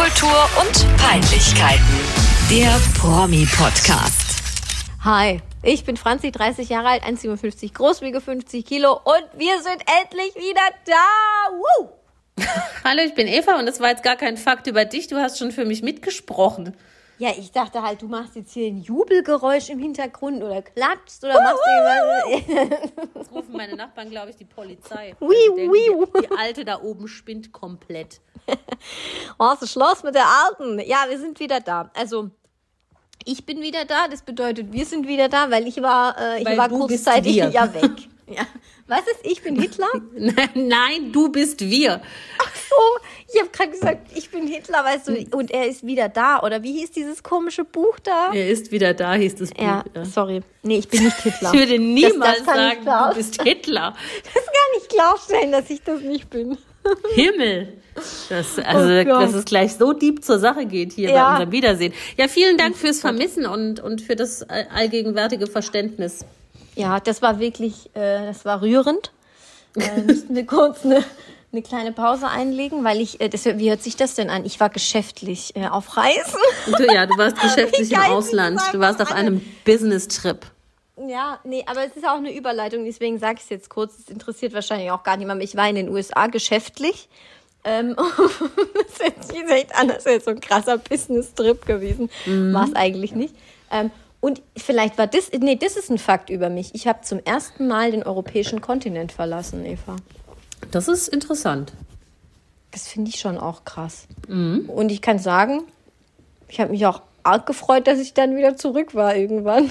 Popkultur und Peinlichkeiten. Der Promi-Podcast. Hi, ich bin Franzi, 30 Jahre alt, 1,57 groß, wiege 50 Kilo und wir sind endlich wieder da. Woo! Hallo, ich bin Eva und das war jetzt gar kein Fakt über dich. Du hast schon für mich mitgesprochen. Ja, ich dachte halt, du machst jetzt hier ein Jubelgeräusch im Hintergrund oder klatschst oder machst irgendwas. Jetzt rufen meine Nachbarn, glaube ich, die Polizei. Die denken, wiu. Die, die Alte da oben spinnt komplett. Was ist Schluss mit der Alten? Ja, wir sind wieder da. Also, ich bin wieder da. Das bedeutet, wir sind wieder da, weil ich war, äh, ich Weil war kurzzeitig ja weg. Ja. Was ist, ich bin Hitler? Nein, du bist wir. Oh, ich habe gerade gesagt, ich bin Hitler, weißt du, und er ist wieder da. Oder wie hieß dieses komische Buch da? Er ist wieder da, hieß das Buch. Ja, ja. sorry. Nee, ich bin nicht Hitler. Ich würde niemals das ich sagen, du bist Hitler. Das kann ich klarstellen, dass ich das nicht bin. Himmel. Das, also, Oh dass es gleich so deep zur Sache geht hier Ja. bei unserem Wiedersehen. Ja, vielen Dank fürs Vermissen und, und für das all- allgegenwärtige Verständnis. Ja, das war wirklich, äh, das war rührend. Äh, müssten wir kurz eine, eine kleine Pause einlegen, weil ich, äh, das, wie hört sich das denn an? Ich war geschäftlich äh, auf Reisen. Du, ja, du warst geschäftlich im Ausland. Du warst auf einem Business-Trip. Ja, nee, aber es ist auch eine Überleitung, deswegen sage ich es jetzt kurz. Es interessiert wahrscheinlich auch gar niemand. Ich war in den USA geschäftlich. Ähm, das sich jetzt echt an, als so ein krasser Business-Trip gewesen. War es eigentlich nicht. Ähm, und vielleicht war das, nee, das ist ein Fakt über mich. Ich habe zum ersten Mal den europäischen Kontinent verlassen, Eva. Das ist interessant. Das finde ich schon auch krass. Und ich kann sagen, ich habe mich auch arg gefreut, dass ich dann wieder zurück war irgendwann.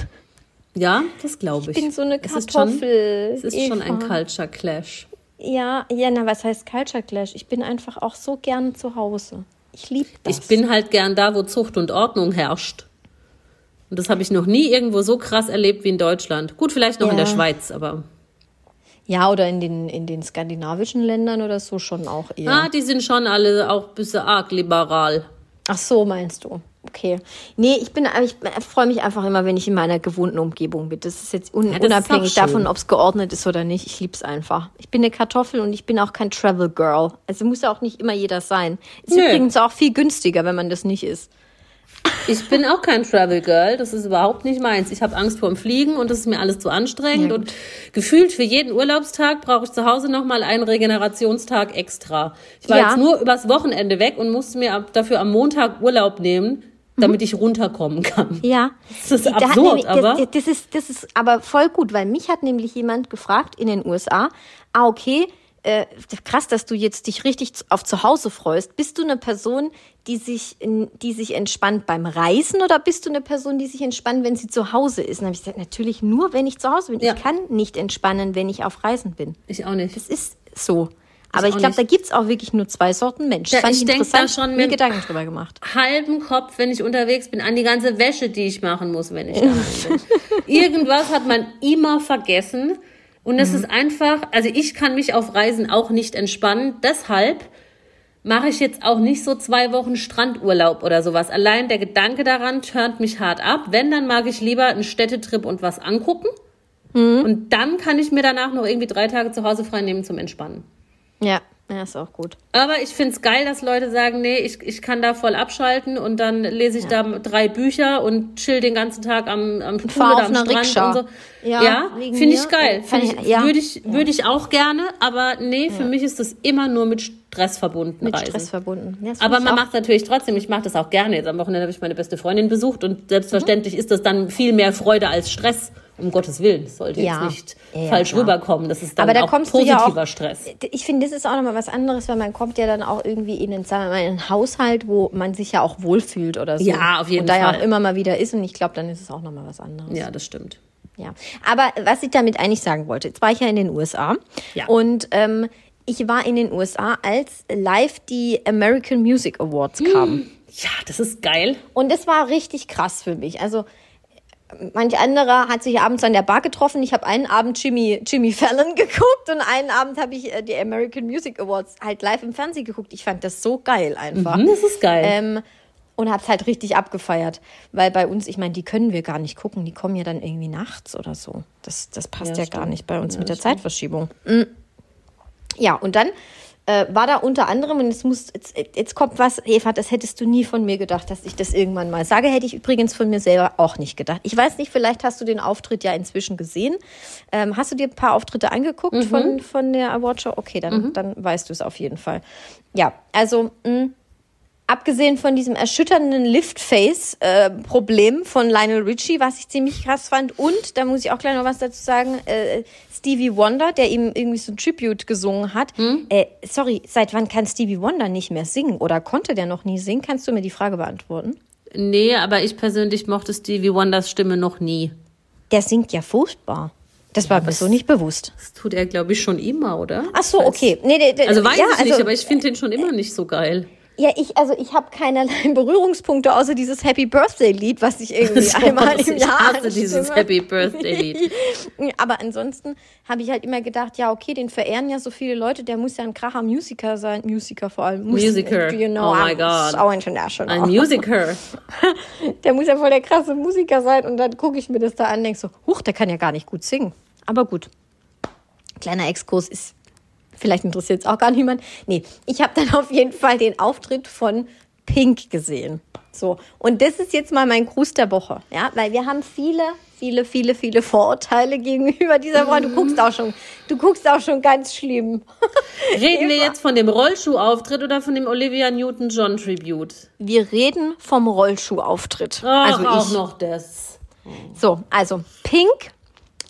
Ja, das glaube ich. Ich bin so eine Es ist schon- Kartoffel. Es ist schon ein. Culture Clash. Ja, ja, na, was heißt Culture Clash? Ich bin einfach auch so gerne zu Hause. Ich liebe das. Ich bin halt gern da, wo Zucht und Ordnung herrscht. Und das habe ich noch nie irgendwo so krass erlebt wie in Deutschland. Gut, vielleicht noch in Ja. der Schweiz, aber. Ja, oder in den, in den skandinavischen Ländern oder so schon auch eher. Ah, die sind schon alle auch ein bisschen arg liberal. Ach so, meinst du? Okay. Nee, ich bin, ich freue mich einfach immer, wenn ich in meiner gewohnten Umgebung bin. Das ist jetzt un Ja, das ist unabhängig schön. davon, ob es geordnet ist oder nicht. Ich liebe es einfach. Ich bin eine Kartoffel und ich bin auch kein Travel Girl. Also muss ja auch nicht immer jeder sein. Ist Nö. übrigens auch viel günstiger, wenn man das nicht ist. Ich bin auch kein Travel Girl, das ist überhaupt nicht meins. Ich habe Angst vor dem Fliegen und das ist mir alles zu anstrengend. Ja, und gefühlt für jeden Urlaubstag brauche ich zu Hause nochmal einen Regenerationstag extra. Ich war Ja. jetzt nur übers Wochenende weg und musste mir ab- dafür am Montag Urlaub nehmen, damit ich runterkommen kann. Ja. Das ist absurd, nämlich- aber- Das, das, ist, das ist aber voll gut, weil mich hat nämlich jemand gefragt in den USA, ah, okay, äh, krass, dass du jetzt dich richtig auf zu Hause freust. Bist du eine Person, die sich, die sich entspannt beim Reisen oder bist du eine Person, die sich entspannt, wenn sie zu Hause ist? Und dann habe ich gesagt, natürlich nur, wenn ich zu Hause bin. Ja. Ich kann nicht entspannen, wenn ich auf Reisen bin. Ich auch nicht. Das ist so. Aber ich, glaube, da gibt's auch wirklich nur zwei Sorten Mensch. Ja, Fand ich denk da schon mir Gedanken drüber gemacht. halben Kopf, wenn ich unterwegs bin, an die ganze Wäsche, die ich machen muss, wenn ich daheim bin. Irgendwas hat man immer vergessen. Und es ist einfach, also ich kann mich auf Reisen auch nicht entspannen. Deshalb mache ich jetzt auch nicht so zwei Wochen Strandurlaub oder sowas. Allein der Gedanke daran turnt mich hart ab. Wenn, dann mag ich lieber einen Städtetrip und was angucken. Und dann kann ich mir danach noch irgendwie drei Tage zu Hause frei nehmen zum Entspannen. Ja, ja, ist auch gut. Aber ich find's geil, dass Leute sagen, nee, ich, ich kann da voll abschalten und dann lese ich da drei Bücher und chill den ganzen Tag am, am Pool oder am Strand Rikscha. und so. Ja, Ja, finde ich geil. Find ich- ja. Würde ich, würde ich auch gerne, aber nee, für mich ist das immer nur mit Stress verbunden, Mit Reisen. Stress verbunden. Ja, Aber man macht natürlich trotzdem, ich mache das auch gerne. Jetzt am Wochenende habe ich meine beste Freundin besucht und selbstverständlich ist das dann viel mehr Freude als Stress. Um Gottes Willen, das sollte Ja. jetzt nicht Ja, falsch klar. rüberkommen. Das ist dann Aber da auch positiver ja auch, Stress. Ich finde, das ist auch nochmal was anderes, weil man kommt ja dann auch irgendwie in einen, sagen wir mal, in einen Haushalt, wo man sich ja auch wohlfühlt oder so. Ja, auf jeden Und da ja Fall. auch immer mal wieder ist und ich glaube, dann ist es auch nochmal was anderes. Ja, das stimmt. Ja. Aber was ich damit eigentlich sagen wollte, jetzt war ich ja in den USA Ja. und ähm, ich war in den USA, als live die American Music Awards kamen. Ja, das ist geil. Und das war richtig krass für mich. Also manch anderer hat sich abends an der Bar getroffen. Ich habe einen Abend Jimmy, Jimmy Fallon geguckt und einen Abend habe ich äh, die American Music Awards halt live im Fernsehen geguckt. Ich fand das so geil einfach. Hm, Das ist geil. Ähm, und hab's halt richtig abgefeiert. Weil bei uns, ich meine, die können wir gar nicht gucken. Die kommen ja dann irgendwie nachts oder so. Das, das passt ja, Ja, gar nicht bei uns Ja, mit der stimmt. Zeitverschiebung. Mm. Ja, und dann äh, war da unter anderem, und jetzt, muss, jetzt, jetzt kommt was, Eva, das hättest du nie von mir gedacht, dass ich das irgendwann mal sage, hätte ich übrigens von mir selber auch nicht gedacht. Ich weiß nicht, vielleicht hast du den Auftritt ja inzwischen gesehen. Ähm, hast du dir ein paar Auftritte angeguckt mhm. von, von der Awardshow? Okay, dann, mhm. dann weißt du es auf jeden Fall. Ja, also mh, abgesehen von diesem erschütternden Liftface-Problem äh, von Lionel Richie, was ich ziemlich krass fand. Und, da muss ich auch gleich noch was dazu sagen, äh, Stevie Wonder, der ihm irgendwie so ein Tribute gesungen hat. Hm? Äh, sorry, seit wann kann Stevie Wonder nicht mehr singen? Oder konnte der noch nie singen? Kannst du mir die Frage beantworten? Nee, aber ich persönlich mochte Stevie Wonders Stimme noch nie. Der singt ja furchtbar. Das war mir so nicht bewusst. Das tut er, glaube ich, schon immer, oder? Ach so, okay. Nee, nee, also weiß ja, ich nicht, also, aber ich finde den schon immer nicht so geil. Ja, ich, also ich habe keinerlei Berührungspunkte außer dieses Happy Birthday Lied, was ich irgendwie so, einmal im ich Jahr. Ich hasse dieses Happy Birthday Lied. Aber ansonsten habe ich halt immer gedacht, ja, okay, den verehren ja so viele Leute, der muss ja ein kracher Musiker sein. Musiker vor allem. Musiker. You know, oh my God. So international. Ein Musiker. der muss ja voll der krasse Musiker sein und dann gucke ich mir das da an und denke so, huch, der kann ja gar nicht gut singen. Aber gut. Kleiner Exkurs ist Vielleicht interessiert es auch gar niemand. Nee, ich habe dann auf jeden Fall den Auftritt von Pink gesehen. So, und das ist jetzt mal mein Gruß der Woche, ja, weil wir haben viele, viele, viele, viele Vorurteile gegenüber dieser Frau. Du guckst auch schon, du guckst auch schon ganz schlimm. Reden wir jetzt von dem Rollschuhauftritt oder von dem Olivia Newton-John Tribute? Wir reden vom Rollschuhauftritt. Ach, also ich, auch noch das. So, also Pink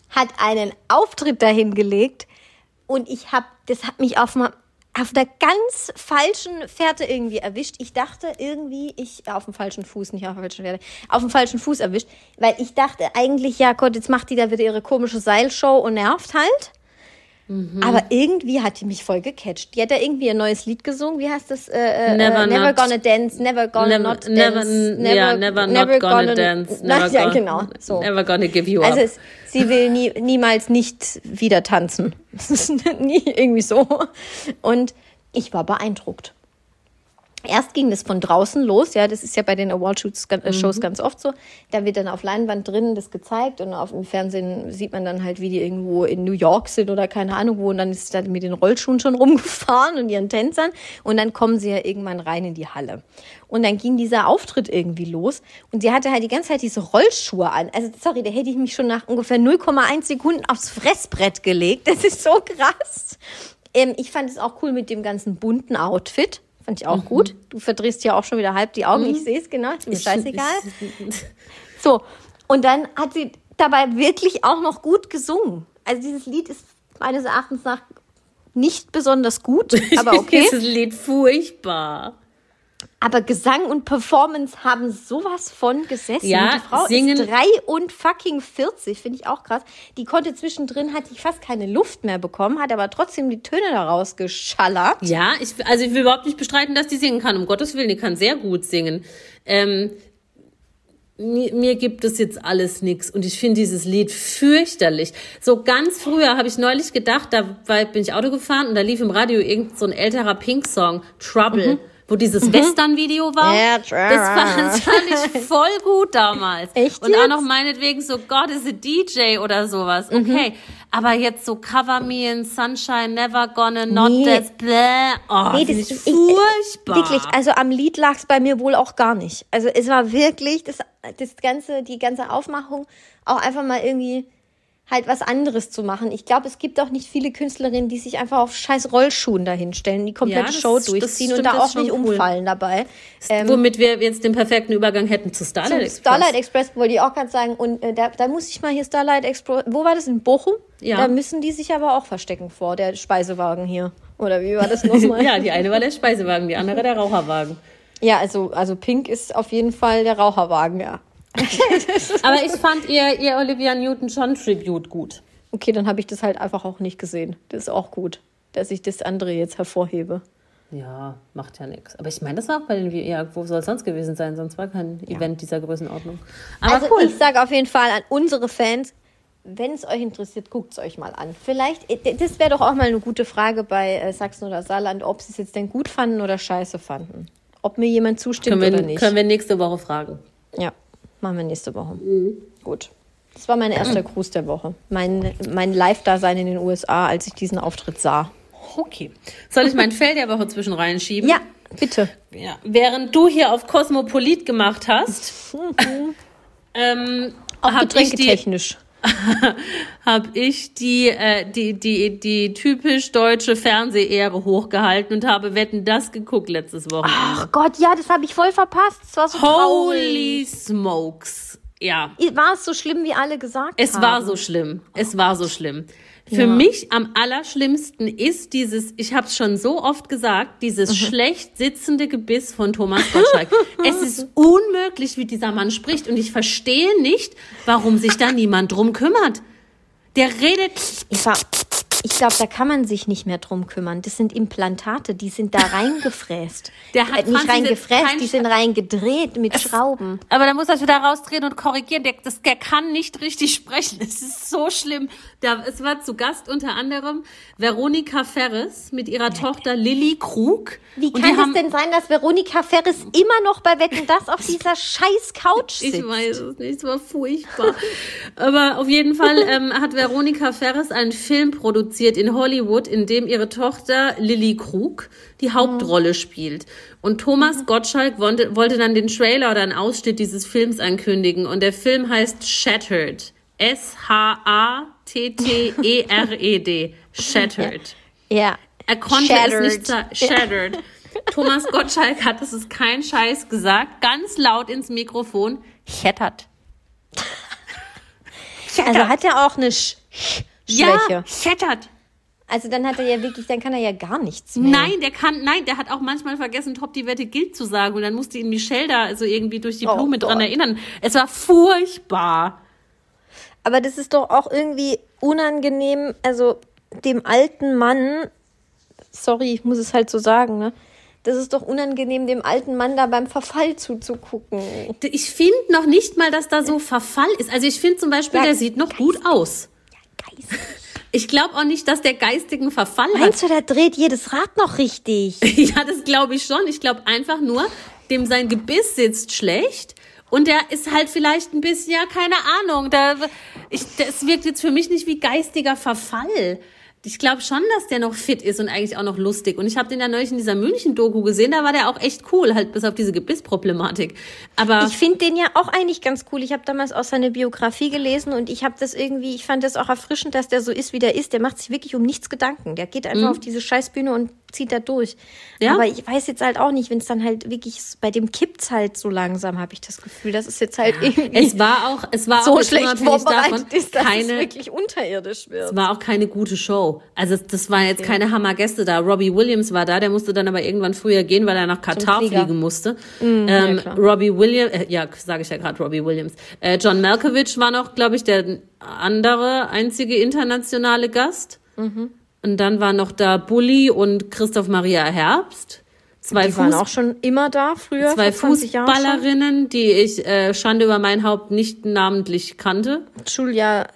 hat einen Auftritt dahin gelegt, und ich habe, das hat mich auf auf der ganz falschen Fährte irgendwie erwischt. Ich dachte irgendwie, ich auf dem falschen Fuß, nicht auf der falschen Fährte, auf dem falschen Fuß erwischt, weil ich dachte eigentlich, ja Gott, jetzt macht die da wieder ihre komische Seilshow und nervt halt. Mhm. Aber irgendwie hat die mich voll gecatcht. Die hat da irgendwie ein neues Lied gesungen. Wie heißt das? Äh, äh, never, never not, gonna dance, never gonna never, not dance. Never, never, yeah, never, never not gonna, gonna dance. Never ja, gonna, genau. So. Never gonna give you up. Also es, sie will nie, niemals nicht wieder tanzen. nie irgendwie so. Und ich war beeindruckt. Erst ging das von draußen los, ja, das ist ja bei den Award-Shows äh, mhm. ganz oft so. Da wird dann auf Leinwand drinnen das gezeigt und auf dem Fernsehen sieht man dann halt, wie die irgendwo in New York sind oder keine Ahnung wo und dann ist dann mit den Rollschuhen schon rumgefahren und ihren Tänzern und dann kommen sie ja irgendwann rein in die Halle. Und dann ging dieser Auftritt irgendwie los und sie hatte halt die ganze Zeit diese Rollschuhe an. Also sorry, da hätte ich mich schon nach ungefähr 0,1 Sekunden aufs Fressbrett gelegt. Das ist so krass. Ähm, ich fand es auch cool mit dem ganzen bunten Outfit. Fand ich auch mhm. gut. Du verdrehst ja auch schon wieder halb die Augen. Mhm. Ich sehe es, genau. Ist mir scheißegal. so. Und dann hat sie dabei wirklich auch noch gut gesungen. Also dieses Lied ist meines Erachtens nach nicht besonders gut, aber okay. dieses Lied furchtbar. Aber Gesang und Performance haben sowas von gesessen. Ja, die Frau singen. ist drei und fucking 40, finde ich auch krass. Die konnte zwischendrin, hat die fast keine Luft mehr bekommen, hat aber trotzdem die Töne daraus geschallert. Ja, ich, also ich will überhaupt nicht bestreiten, dass die singen kann. Um Gottes Willen, die kann sehr gut singen. Ähm, mir, mir gibt es jetzt alles nix und ich finde dieses Lied fürchterlich. So ganz früher habe ich neulich gedacht, da bin ich Auto gefahren und da lief im Radio irgend so ein älterer Pink-Song, Trouble. Mhm wo dieses mhm. Western-Video war. Ja, das, das fand ich voll gut damals. Echt Und auch noch meinetwegen so God is a DJ oder sowas. Mhm. Okay. Mhm. Aber jetzt so Cover Me in Sunshine, Never Gonna Not nee. That, bläh. Oh, nee, das ist furchtbar. wirklich, also am Lied lag es bei mir wohl auch gar nicht. Also es war wirklich das, das ganze, die ganze Aufmachung auch einfach mal irgendwie halt was anderes zu machen. Ich glaube, es gibt auch nicht viele Künstlerinnen, die sich einfach auf scheiß Rollschuhen dahinstellen, die komplette ja, das, Show durchziehen und da auch nicht cool. umfallen dabei. Ähm, Womit wir jetzt den perfekten Übergang hätten zu Starlight Express. Starlight Express wollte ich auch gerade sagen. Und äh, da, da muss ich mal hier Starlight Express. Wo war das? In Bochum? Ja. Da müssen die sich aber auch verstecken vor, der Speisewagen hier. Oder wie war das nochmal? ja, die eine war der Speisewagen, die andere der Raucherwagen. Ja, also, also Pink ist auf jeden Fall der Raucherwagen, ja. Aber ich fand ihr, ihr Olivia Newton-John Tribute gut. Okay, dann habe ich das halt einfach auch nicht gesehen. Das ist auch gut, dass ich das andere jetzt hervorhebe. Ja, macht ja nichts. Aber ich meine, das war auch bei den ja, wo soll es sonst gewesen sein? Sonst war kein ja. Event dieser Größenordnung. Aber also cool. ich sage auf jeden Fall an unsere Fans, wenn es euch interessiert, guckt es euch mal an. Vielleicht, äh, das wäre doch auch mal eine gute Frage bei äh, Sachsen oder Saarland, ob sie es jetzt denn gut fanden oder scheiße fanden. Ob mir jemand zustimmt wir, oder nicht. Können wir nächste Woche fragen. Ja. Machen wir nächste Woche. Mhm. Gut. Das war mein erster Gruß der Woche. Mein, mein Live-Dasein in den USA, als ich diesen Auftritt sah. Okay. Soll ich mein Fell der Woche zwischen reinschieben? Ja, bitte. ja. Während du hier auf Kosmopolit gemacht hast, ähm, Auch hab ich die, getränketechnisch. habe ich die, äh, die, die, die typisch deutsche Fernsehehre hochgehalten und habe Wetten das geguckt letztes Wochenende. Ach Gott, ja, das habe ich voll verpasst. Es war so Holy smokes. Ja. traurig. War es so schlimm, wie alle gesagt Es haben? war so schlimm. Es war so schlimm. Für Ja. mich am allerschlimmsten ist dieses, ich habe es schon so oft gesagt, dieses schlecht sitzende Gebiss von Thomas Gottschalk. es ist unmöglich, wie dieser Mann spricht und ich verstehe nicht, warum sich da niemand drum kümmert. Der redet, Ich, glaube, da kann man sich nicht mehr drum kümmern. Das sind Implantate, die sind da reingefräst. Der hat äh, nicht reingefräst, die sind reingedreht mit Schrauben. aber da muss er wieder rausdrehen und korrigieren. Der, das, der kann nicht richtig sprechen. Es ist so schlimm. Da, es war zu Gast unter anderem Veronika Ferres mit ihrer Tochter Lilly Krug. Wie kann es haben- denn sein, dass Veronika Ferris immer noch bei Wetten das auf dieser scheiß Couch sitzt? Ich weiß es nicht, es war furchtbar. Aber auf jeden Fall ähm, hat Veronika Ferres einen Film produziert in Hollywood, in dem ihre Tochter Lilly Krug die Hauptrolle spielt. Und Thomas Gottschalk wollte, wollte dann den Trailer oder einen Ausschnitt dieses Films ankündigen. Und der Film heißt Shattered. S-H-A-T-T-E-R-E-D. Shattered. Ja. Er konnte Shattered. es nicht sagen. Shattered. Thomas Gottschalk hat, das ist kein Scheiß, gesagt, ganz laut ins Mikrofon. Shattered. Also hat er auch eine Sch Sch Ja, Schwäche. shattered. Also dann hat er ja wirklich, dann kann er ja gar nichts mehr. Nein, der kann, nein, der hat auch manchmal vergessen, Top die Wette gilt zu sagen und dann musste ihn Michelle da also irgendwie durch die Oh Blume dran Gott. erinnern. Es war furchtbar. Aber das ist doch auch irgendwie unangenehm, also dem alten Mann, sorry, ich muss es halt so sagen, ne? Das ist doch unangenehm, dem alten Mann da beim Verfall zuzugucken. Ich finde noch nicht mal, dass da so Verfall ist. Also ich finde zum Beispiel, Ja, der sieht noch gut aus. Geist. Ich glaube auch nicht, dass der geistigen Verfall hat. Meinst du, der dreht jedes Rad noch richtig? Ja, das glaube ich schon. Ich glaube einfach nur, dem sein Gebiss sitzt schlecht und der ist halt vielleicht ein bisschen, ja, keine Ahnung. Da, ich, das wirkt jetzt für mich nicht wie geistiger Verfall. Ich glaube schon, dass der noch fit ist und eigentlich auch noch lustig. Und ich habe den ja neulich in dieser München-Doku gesehen, da war der auch echt cool, halt bis auf diese Gebissproblematik. Aber Ich finde den ja auch eigentlich ganz cool. Ich habe damals auch seine Biografie gelesen und ich habe das irgendwie, ich fand das auch erfrischend, dass der so ist, wie der ist. Der macht sich wirklich um nichts Gedanken. Der geht einfach auf diese Scheißbühne und zieht da durch. Ja. Aber ich weiß jetzt halt auch nicht, wenn es dann halt wirklich, bei dem kippt's halt so langsam, habe ich das Gefühl. Das ist jetzt halt irgendwie es war auch, es war so auch schlecht vorbereitet davon, ist, dass es keine, wirklich unterirdisch wird. Es war auch keine gute Show. Also das waren jetzt keine Hammergäste da. Robbie Williams war da, der musste dann aber irgendwann früher gehen, weil er nach Katar fliegen musste. ja, ähm, klar. Robbie Williams, äh, ja, sage ich ja gerade, Robbie Williams. Äh, John Malkovich war noch, glaube ich, der andere einzige internationale Gast. Mhm. Und dann war noch da Bully und Christoph Maria Herbst. Zwei, Die waren Fuß auch schon immer da früher, zwei vor 20 Jahren schon. Fußballerinnen, die ich äh, Schande über mein Haupt nicht namentlich kannte. Julia,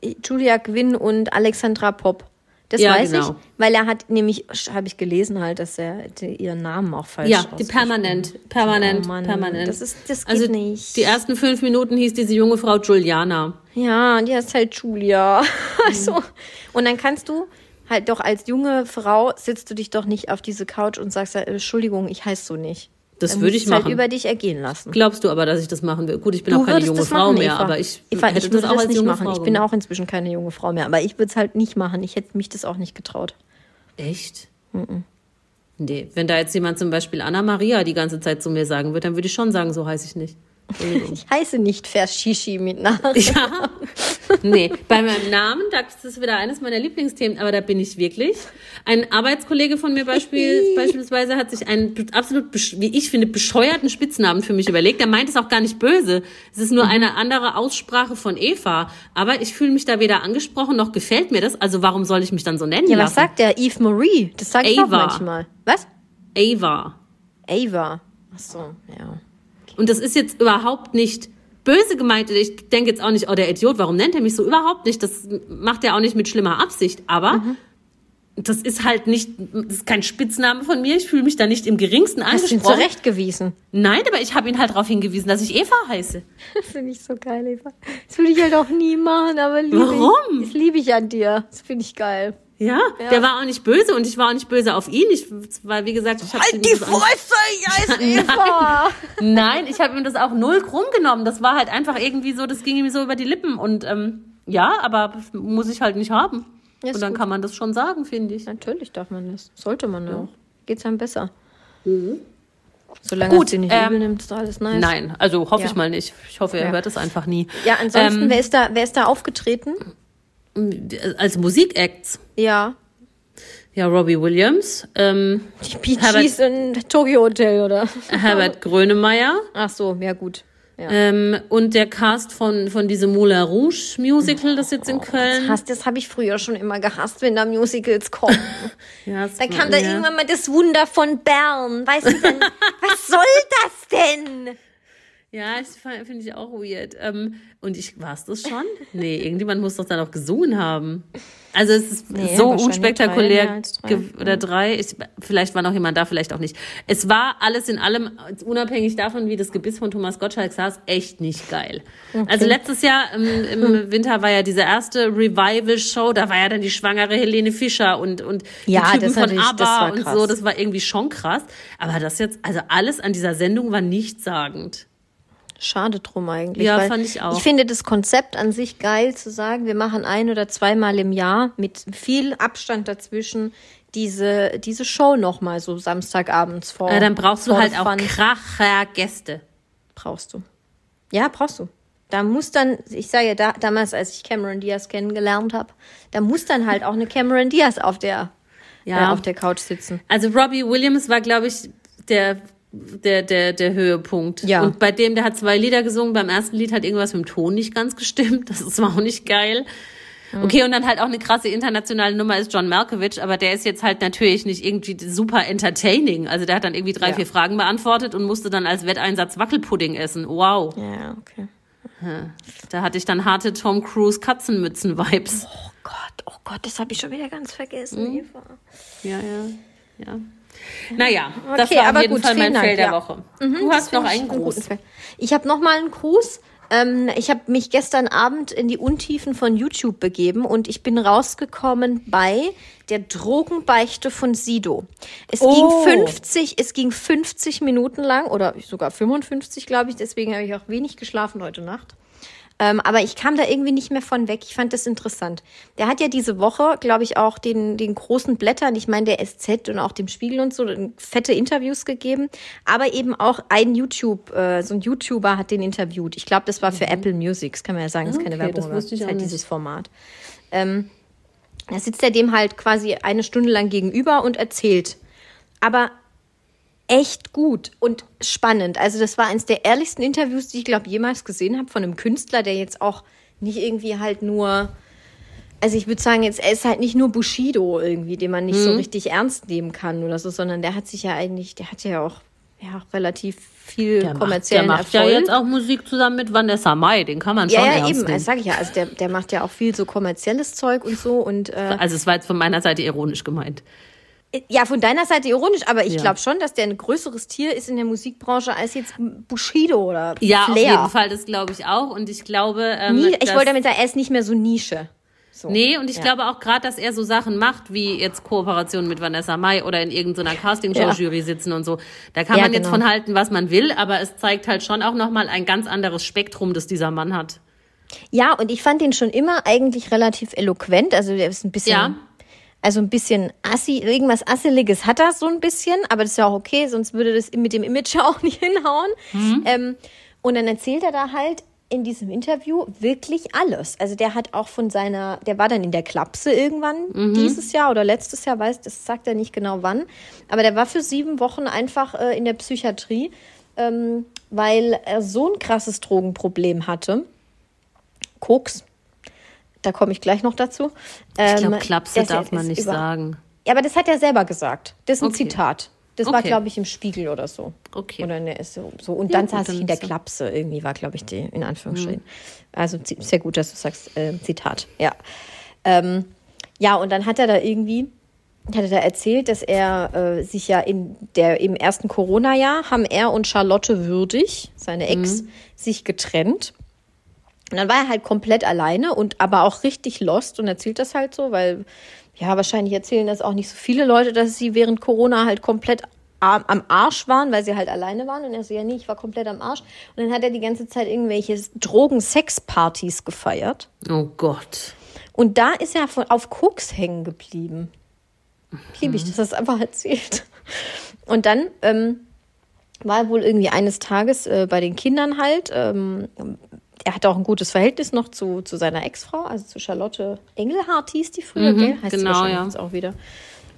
äh, Julia Gwynn und Alexandra Popp. Das Ja, weiß genau. ich, weil er hat nämlich, habe ich gelesen halt, dass er die, ihren Namen auch falsch Ja, die permanent, permanent, Oh Mann, permanent. das ist- das geht also nicht. Die ersten fünf Minuten hieß diese junge Frau Juliana. Ja, die heißt halt Julia. Mhm. Also, und dann kannst du halt doch als junge Frau sitzt du dich doch nicht auf diese Couch und sagst, äh, Entschuldigung, ich heiße so nicht. Das würde ich halt machen. über dich ergehen lassen. Glaubst du aber, dass ich das machen will? Gut, ich bin Du auch keine junge Frau machen, mehr, Eva. aber ich, Eva, hätte ich das würde auch das nicht machen. Frau Ich bin auch inzwischen keine junge Frau mehr, aber ich würde es halt nicht machen. Ich hätte mich das auch nicht getraut. Echt? Nee, wenn da jetzt jemand zum Beispiel Anna Maria die ganze Zeit zu mir sagen wird, dann würde ich schon sagen, so heiße ich nicht. Ich heiße nicht Verschishi mit Namen. Ja. Nee, bei meinem Namen, das ist wieder eines meiner Lieblingsthemen, aber da bin ich wirklich. Ein Arbeitskollege von mir beispiel, beispielsweise hat sich einen absolut, wie ich finde, bescheuerten Spitznamen für mich überlegt. Der meint es auch gar nicht böse. Es ist nur eine andere Aussprache von Eva. Aber ich fühle mich da weder angesprochen noch gefällt mir das. Also warum soll ich mich dann so nennen Ja, was lassen? sagt der? Eve Marie. Das sage ich auch Ava. manchmal. Was? Ava. Ava. Ach so, ja. Und das ist jetzt überhaupt nicht böse gemeint. Ich denke jetzt auch nicht, oh, der Idiot, warum nennt er mich so? Überhaupt nicht. Das macht er auch nicht mit schlimmer Absicht. Aber Mhm. das ist halt nicht, das ist kein Spitzname von mir. Ich fühle mich da nicht im geringsten Hast du ihn angesprochen. zurechtgewiesen? Nein, aber ich habe ihn halt darauf hingewiesen, dass ich Eva heiße. Das finde ich so geil, Eva. Das würde ich halt auch nie machen, aber liebe Warum? ich. Das liebe ich an dir. Das finde ich geil. Ja, der war auch nicht böse und ich war auch nicht böse auf ihn. Ich, weil, wie gesagt, ich habe Halt die Fresse, ich heiße Eva! Nein, ich habe ihm das auch null krumm genommen. Das war halt einfach irgendwie so, das ging ihm so über die Lippen. Und ähm, ja, aber muss ich halt nicht haben. Ja, ist und dann gut. kann man das schon sagen, finde ich. Natürlich darf man das. Sollte man auch. Geht's einem besser. Solange Gut, es dir nicht ähm, übel nimmt, ist alles nice. Nein, also hoffe Ja. ich mal nicht. Ich hoffe, er Ja. hört es einfach nie. Ja, ansonsten, Ähm, wer, ist da, wer ist da aufgetreten? Als Musikacts. Ja. Ja, Robbie Williams, ähm, Die Gees in Tokyo Hotel, oder? Herbert Grönemeyer Ach so, ja gut. Ja. ähm, und der Cast von, von diesem Moulin Rouge Musical, das jetzt in Köln. Hass, das habe ich früher schon immer gehasst, wenn da Musicals kommen. Ja, das Da kam da ja. irgendwann mal das Wunder von Bern. Weißt du dann, was soll das denn? Ja, fa- finde ich auch weird. Ähm, und ich, war es das schon? Nee, irgendjemand muss doch dann auch gesungen haben. Also es ist Nee, so unspektakulär. drei, drei. Oder drei. Ich, vielleicht war noch jemand da, vielleicht auch nicht. Es war alles in allem, unabhängig davon, wie das Gebiss von Thomas Gottschalk saß, echt nicht geil. Also letztes Jahr im, im Hm. Winter war ja diese erste Revival-Show, da war ja dann die schwangere Helene Fischer und, und die Ja, Typen das von das ABBA und so. Das war irgendwie schon krass. Aber das jetzt, also alles an dieser Sendung war nichtssagend. Schade drum eigentlich. Ja, fand ich auch. Ich finde das Konzept an sich geil zu sagen, wir machen ein oder zweimal im Jahr mit viel Abstand dazwischen diese, diese Show nochmal so Samstagabends vor. Ja, dann brauchst du halt auch Fun. Kracher-Gäste. Brauchst du. Ja, brauchst du. Da muss dann, ich sage ja da, damals, als ich Cameron Diaz kennengelernt habe, da muss dann halt auch eine Cameron Diaz auf der, Ja. äh, auf der Couch sitzen. Also Robbie Williams war, glaube ich, der, der, der, der Höhepunkt. Ja. Und bei dem, der hat zwei Lieder gesungen. Beim ersten Lied hat irgendwas mit dem Ton nicht ganz gestimmt. Das ist auch nicht geil. Mhm. Okay, und dann halt auch eine krasse internationale Nummer ist John Malkovich, aber der ist jetzt halt natürlich nicht irgendwie super entertaining. Also der hat dann irgendwie drei, Ja. vier Fragen beantwortet und musste dann als Wetteinsatz Wackelpudding essen. Wow. Ja, okay. Da hatte ich dann harte Tom Cruise Katzenmützen-Vibes. Oh Gott, oh Gott, das habe ich schon wieder ganz vergessen, Mhm. Eva. Ja, ja, ja. Naja, das Okay, war auf aber jeden gut, Fall mein Dank, Fail der ja. Woche. Mhm, du das hast noch einen Gruß. Fail. Ich habe noch mal einen Gruß. Ähm, ich habe mich gestern Abend in die Untiefen von YouTube begeben und ich bin rausgekommen bei der Drogenbeichte von Sido. Es Oh. ging 50, es ging 50 Minuten lang oder sogar 55, glaube ich. Deswegen habe ich auch wenig geschlafen heute Nacht. Ähm, aber ich kam da irgendwie nicht mehr von weg. Ich fand das interessant. Der hat ja diese Woche, glaube ich, auch den, den großen Blättern, ich meine der SZ und auch dem Spiegel und so, fette Interviews gegeben. Aber eben auch ein YouTube, äh, so ein YouTuber hat den interviewt. Ich glaube, das war für Apple Music. Das kann man ja sagen, das ist keine Mhm. Okay, Werbung, das ich ist halt nicht. dieses Format. Ähm, da sitzt er dem halt quasi eine Stunde lang gegenüber und erzählt. Aber echt gut und spannend. Also das war eines der ehrlichsten Interviews, die ich glaube jemals gesehen habe von einem Künstler, der jetzt auch nicht irgendwie halt nur, also ich würde sagen jetzt, er ist halt nicht nur Bushido irgendwie, den man nicht Mhm. so richtig ernst nehmen kann oder so, sondern der hat sich ja eigentlich, der hat ja auch ja relativ viel Der macht, der kommerziellen macht Erfolg. ja jetzt auch Musik zusammen mit Vanessa Mai, den kann man schon ja, ja, ernst eben, nehmen. das sage ich ja. Also der, der macht ja auch viel so kommerzielles Zeug und so und äh, Also es war jetzt von meiner Seite ironisch gemeint. Ja, von deiner Seite ironisch, aber ich Ja. glaube schon, dass der ein größeres Tier ist in der Musikbranche als jetzt Bushido oder Ja, Flair. auf jeden Fall, das glaube ich auch. Und ich glaube, ähm, Nie, ich wollte damit sagen, er ist nicht mehr so Nische. So. Nee, und ich Ja. glaube auch gerade, dass er so Sachen macht, wie jetzt Kooperation mit Vanessa Mai oder in irgendeiner Castingshow-Jury sitzen und so. Da kann Ja, man jetzt genau. von halten, was man will, aber es zeigt halt schon auch nochmal ein ganz anderes Spektrum, das dieser Mann hat. Ja, und ich fand ihn schon immer eigentlich relativ eloquent. Also der ist ein bisschen, Ja. Also ein bisschen assi, irgendwas Asseliges hat er so ein bisschen, aber das ist ja auch okay, sonst würde das mit dem Image auch nicht hinhauen. Mhm. Ähm, und dann erzählt er da halt in diesem Interview wirklich alles. Also der hat auch von seiner, der war dann in der Klapse irgendwann Mhm. dieses Jahr oder letztes Jahr, weiß, das sagt er nicht genau wann, aber der war für sieben Wochen einfach äh, in der Psychiatrie, ähm, weil er so ein krasses Drogenproblem hatte. Koks. Da komme ich gleich noch dazu. Ich glaube, Ähm, Klapse darf man nicht über- sagen. Ja, aber das hat er selber gesagt. Das ist ein Okay. Zitat. Das war, Okay. glaube ich, im Spiegel oder so. Okay. Oder der so. so. Und Ja, dann gut, saß ich in der ja- Klapse. Irgendwie war, glaube ich, die, in Anführungsstrichen. Also zi- sehr gut, dass du sagst, äh, Zitat. Ja. Ähm, ja, und dann hat er da irgendwie, hat er da erzählt, dass er äh, sich ja in der, im ersten Corona-Jahr haben er und Charlotte Würdig, seine Ex, sich getrennt. Und dann war er halt komplett alleine und aber auch richtig lost und erzählt das halt so, weil ja, wahrscheinlich erzählen das auch nicht so viele Leute, dass sie während Corona halt komplett am Arsch waren, weil sie halt alleine waren. Und er so, ja, nee, ich war komplett am Arsch. Und dann hat er die ganze Zeit irgendwelche Drogen-Sex-Partys gefeiert. Oh Gott. Und da ist er von, auf Koks hängen geblieben. Liebe ich, dass er es einfach erzählt. Und dann ähm, war er wohl irgendwie eines Tages äh, bei den Kindern halt. Ähm, er hatte auch ein gutes Verhältnis noch zu, zu seiner Ex-Frau, also zu Charlotte Engelhardt hieß die früher, Mhm, gell? Heißt genau, wahrscheinlich ja. jetzt auch wieder.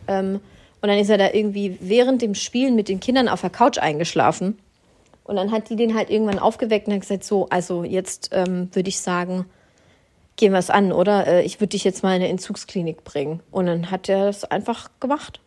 Ähm, und dann ist er da irgendwie während dem Spielen mit den Kindern auf der Couch eingeschlafen. Und dann hat die den halt irgendwann aufgeweckt und hat gesagt, so, also jetzt ähm, würde ich sagen, gehen wir es an, oder? Äh, ich würde dich jetzt mal in eine Entzugsklinik bringen. Und dann hat er das einfach gemacht.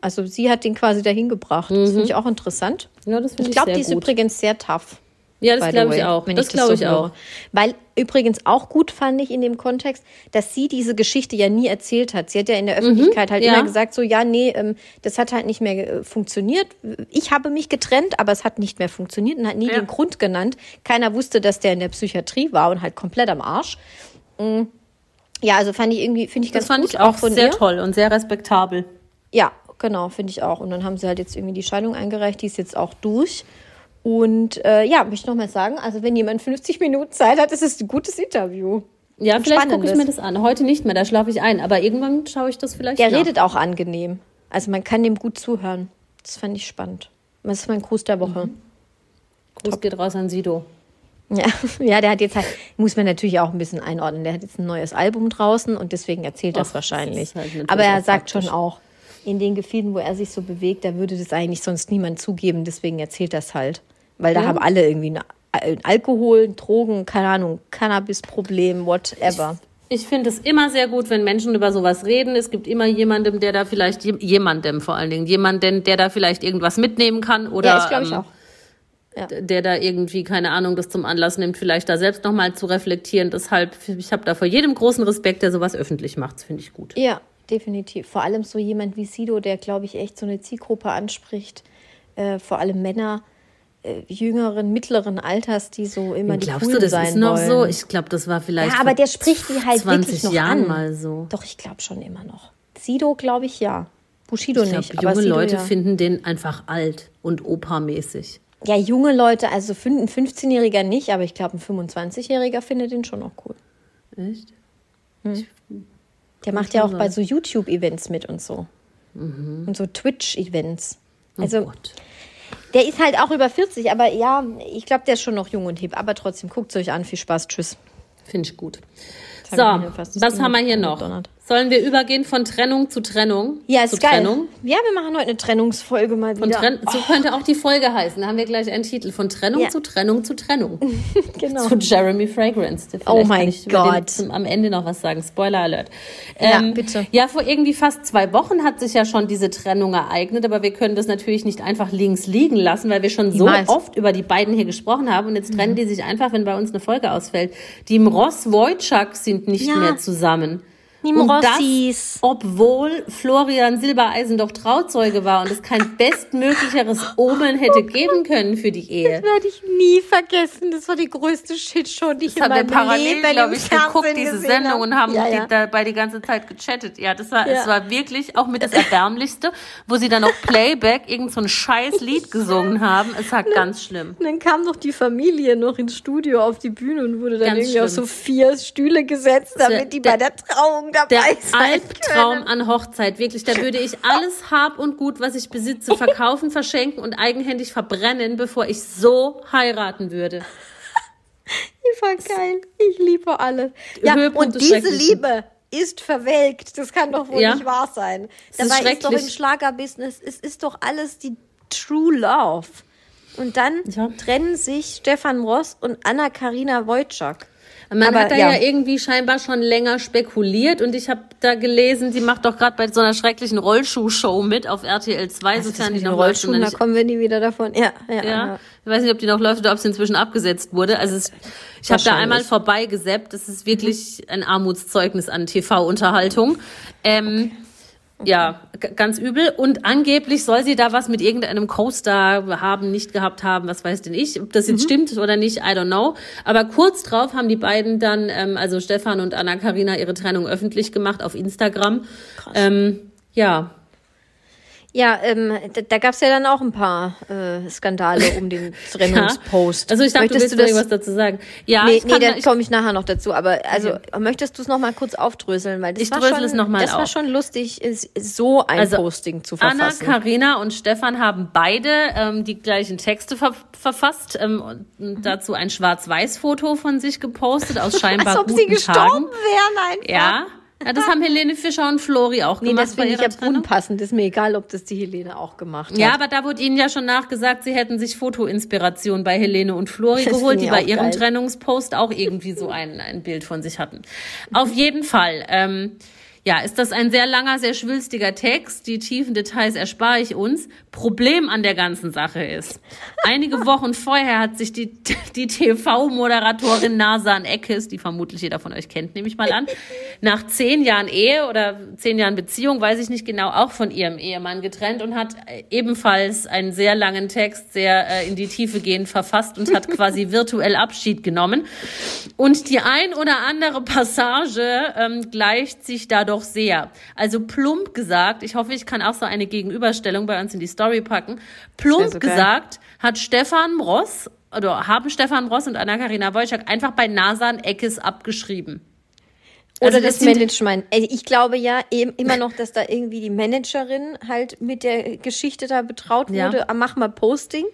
Also sie hat den quasi dahin gebracht. Das finde ich auch interessant. Ja, das finde Ich ich glaube, die ist gut. übrigens sehr tough. Ja, das glaube ich auch. wenn Das so glaube ich höre. auch. Weil übrigens auch gut fand ich in dem Kontext, dass sie diese Geschichte ja nie erzählt hat. Sie hat ja in der Öffentlichkeit halt Mhm, ja. immer gesagt, so ja, nee, ähm, das hat halt nicht mehr äh, funktioniert. Ich habe mich getrennt, aber es hat nicht mehr funktioniert und hat nie Ja. den Grund genannt. Keiner wusste, dass der in der Psychiatrie war und halt komplett am Arsch. Mm. Ja, also fand ich irgendwie, finde ich ganz Das fand gut. ich auch von sehr ihr. toll und sehr respektabel. Ja, genau, finde ich auch. Und dann haben sie halt jetzt irgendwie die Scheidung eingereicht, die ist jetzt auch durch. Und äh, ja, möchte ich noch mal sagen, also wenn jemand 50 Minuten Zeit hat, ist es ein gutes Interview. Ja, vielleicht gucke ich mir das an. Heute nicht mehr, da schlafe ich ein. Aber irgendwann schaue ich das vielleicht Der nach. redet auch angenehm. Also man kann dem gut zuhören. Das fand ich spannend. Das ist mein Gruß der Woche. Gruß geht raus an Sido. Ja, ja, der hat jetzt halt, muss man natürlich auch ein bisschen einordnen. Der hat jetzt ein neues Album draußen und deswegen erzählt das wahrscheinlich. halt Aber er sagt praktisch. schon auch, in den Gefilden, wo er sich so bewegt, da würde das eigentlich sonst niemand zugeben. Deswegen erzählt das halt. Weil da Ja. haben alle irgendwie ein Alkohol, Drogen, keine Ahnung, Cannabis-Problem, whatever. Ich finde es immer sehr gut, wenn Menschen über sowas reden. Es gibt immer jemandem, der da vielleicht, je- jemandem vor allen Dingen, jemanden, der da vielleicht irgendwas mitnehmen kann oder ja, ich glaube ich ähm, auch. der da irgendwie, keine Ahnung, das zum Anlass nimmt, vielleicht da selbst nochmal zu reflektieren. Deshalb, ich habe da vor jedem großen Respekt, der sowas öffentlich macht. Das finde ich gut. Ja, definitiv. Vor allem so jemand wie Sido, der, glaube ich, echt so eine Zielgruppe anspricht. Äh, vor allem Männer äh, jüngeren, mittleren Alters, die so immer die Glaubst du, das sein ist noch wollen. so? Ich glaube, das war vielleicht ja, aber der spricht die halt 20 wirklich noch Jahren an. mal so. Doch, ich glaube schon immer noch. Sido, glaube ich, ja. Bushido Ich glaube, nicht. aber junge Sido, Leute ja. finden den einfach alt und opermäßig. Ja, junge Leute, also ein 15-Jähriger nicht, aber ich glaube, ein 25-Jähriger findet den schon auch cool. Echt? Der macht ja auch bei so YouTube-Events mit und so. Und so Twitch-Events. Also, oh Gott. der ist halt auch über 40, aber ja, ich glaube, der ist schon noch jung und hip. Aber trotzdem, guckt es euch an. Viel Spaß. Tschüss. Finde ich gut. So, was haben wir hier noch? angedonnert. Sollen wir übergehen von Trennung zu Trennung? Ja, zu ist geil. Trennung? Ja, wir machen heute eine Trennungsfolge mal wieder. Trenn so könnte auch die Folge heißen. Da haben wir gleich einen Titel. Von Trennung Ja. zu Trennung zu Trennung. genau. Zu Jeremy Fragrance. Vielleicht Oh mein Gott. Zum, am Ende noch was sagen. Spoiler Alert. Ja, bitte. Ja, vor irgendwie fast zwei Wochen hat sich ja schon diese Trennung ereignet, aber wir können das natürlich nicht einfach links liegen lassen, weil wir schon so Niemals. oft über die beiden hier gesprochen haben und jetzt trennen die sich einfach, wenn bei uns eine Folge ausfällt. Die Mross Wojcik sind nicht Ja. mehr zusammen. Die Und das, obwohl Florian Silbereisen doch Trauzeuge war und es kein bestmöglicheres Omen hätte geben können für die Ehe. werde ich nie vergessen. Das war die größte Shitshow, die ich Das in haben wir meinem parallel, Leben glaube ich, geguckt, diese Sendung habe. und haben ja, die ja. dabei die ganze Zeit gechattet. Ja, das war, Ja. es war wirklich auch mit das Erbärmlichste, wo sie dann noch Playback irgend so ein scheiß Lied gesungen haben. Es war ganz schlimm. Und dann kam noch die Familie noch ins Studio auf die Bühne und wurde dann Ganz irgendwie auf schlimm. so vier Stühle gesetzt, damit die der- bei der Trauung dabei Der Albtraum an Hochzeit, wirklich. Da würde ich alles Hab und Gut, was ich besitze, verkaufen, verschenken und eigenhändig verbrennen, bevor ich so heiraten würde. Die war geil. Ich liebe alle. Ja, Höhepunkt und diese. Liebe ist verwelkt. Das kann doch wohl Ja. nicht wahr sein. Das ist Dabei ist doch im. Schlagerbusiness, es ist doch alles die True Love. Und dann Ja. trennen sich Stefan Ross und Anna-Karina Wojcik. Man Aber hat da ja. ja. irgendwie scheinbar schon länger spekuliert und ich habe da gelesen, sie macht doch gerade bei so einer schrecklichen Rollschuh-Show mit auf RTL 2, Also das sofern die noch läuft. da nicht- kommen wir nie wieder davon. Ja, ja, Ja, ja. ich weiß nicht, ob die noch läuft oder ob sie inzwischen abgesetzt wurde. Also es, ich habe da einmal vorbeigeseppt. Das ist wirklich ein Armutszeugnis an TV-Unterhaltung. Ähm, Ja, ganz übel. Und angeblich soll sie da was mit irgendeinem Co-Star haben, nicht gehabt haben, was weiß denn ich. Ob das Mhm. jetzt stimmt oder nicht, I don't know. Aber kurz drauf haben die beiden dann, ähm, also Stefan und Anna Karina, ihre Trennung öffentlich gemacht auf Instagram. Ähm, ja, Ja, ähm, da, da gab es ja dann auch ein paar äh, Skandale um den Trennungspost. Also ich dachte, du Möchtest willst noch irgendwas dazu sagen. Ja, Nee, ich nee da ich, komme ich nachher noch dazu. Aber also möchtest du es noch mal kurz aufdröseln, weil das Ich war drösel schon, es noch mal das war auf. schon lustig, ist, so ein Also, Posting zu Anna, verfassen. Karina und Stefan haben beide ähm, die gleichen Texte ver verfasst ähm, und und dazu ein Schwarz-Weiß-Foto von sich gepostet aus scheinbar Als ob guten sie gestorben Tagen. wären einfach. Ja. Ja, das haben Helene Fischer und Flori auch Nee, gemacht das bei finde ich ja unpassend. Ist mir egal, ob das die Helene auch gemacht hat. Ja, aber da wurde ihnen ja schon nachgesagt, sie hätten sich Fotoinspiration bei Helene und Flori Das geholt, die bei ihrem geil. Trennungspost auch irgendwie so ein, ein Bild von sich hatten. Auf jeden Fall. Ähm, ja, ist das ein sehr langer, sehr schwülstiger Text. Die tiefen Details erspare ich uns. Problem an der ganzen Sache ist, einige Wochen vorher hat sich die, die TV-Moderatorin Nasan Eckes, die vermutlich jeder von euch kennt, nehme ich mal an, nach zehn Jahren Ehe oder zehn Jahren Beziehung, weiß ich nicht genau, auch von ihrem Ehemann getrennt und hat ebenfalls einen sehr langen Text, sehr äh, in die Tiefe gehend verfasst und hat quasi virtuell Abschied genommen. Und die ein oder andere Passage ähm, gleicht sich da doch sehr. Also plump gesagt, ich hoffe, ich kann auch so eine Gegenüberstellung bei uns in die Story packen. Das Plump so gesagt hat Stefan Ross oder haben Stefan Ross und Anna-Karina Wojcik einfach bei Nasan Eckes abgeschrieben. Oder Also das, sind- Management. Ich glaube ja eben immer noch, dass da irgendwie die Managerin halt mit der Geschichte da betraut Ja. wurde. Ah, Mach mal Posting.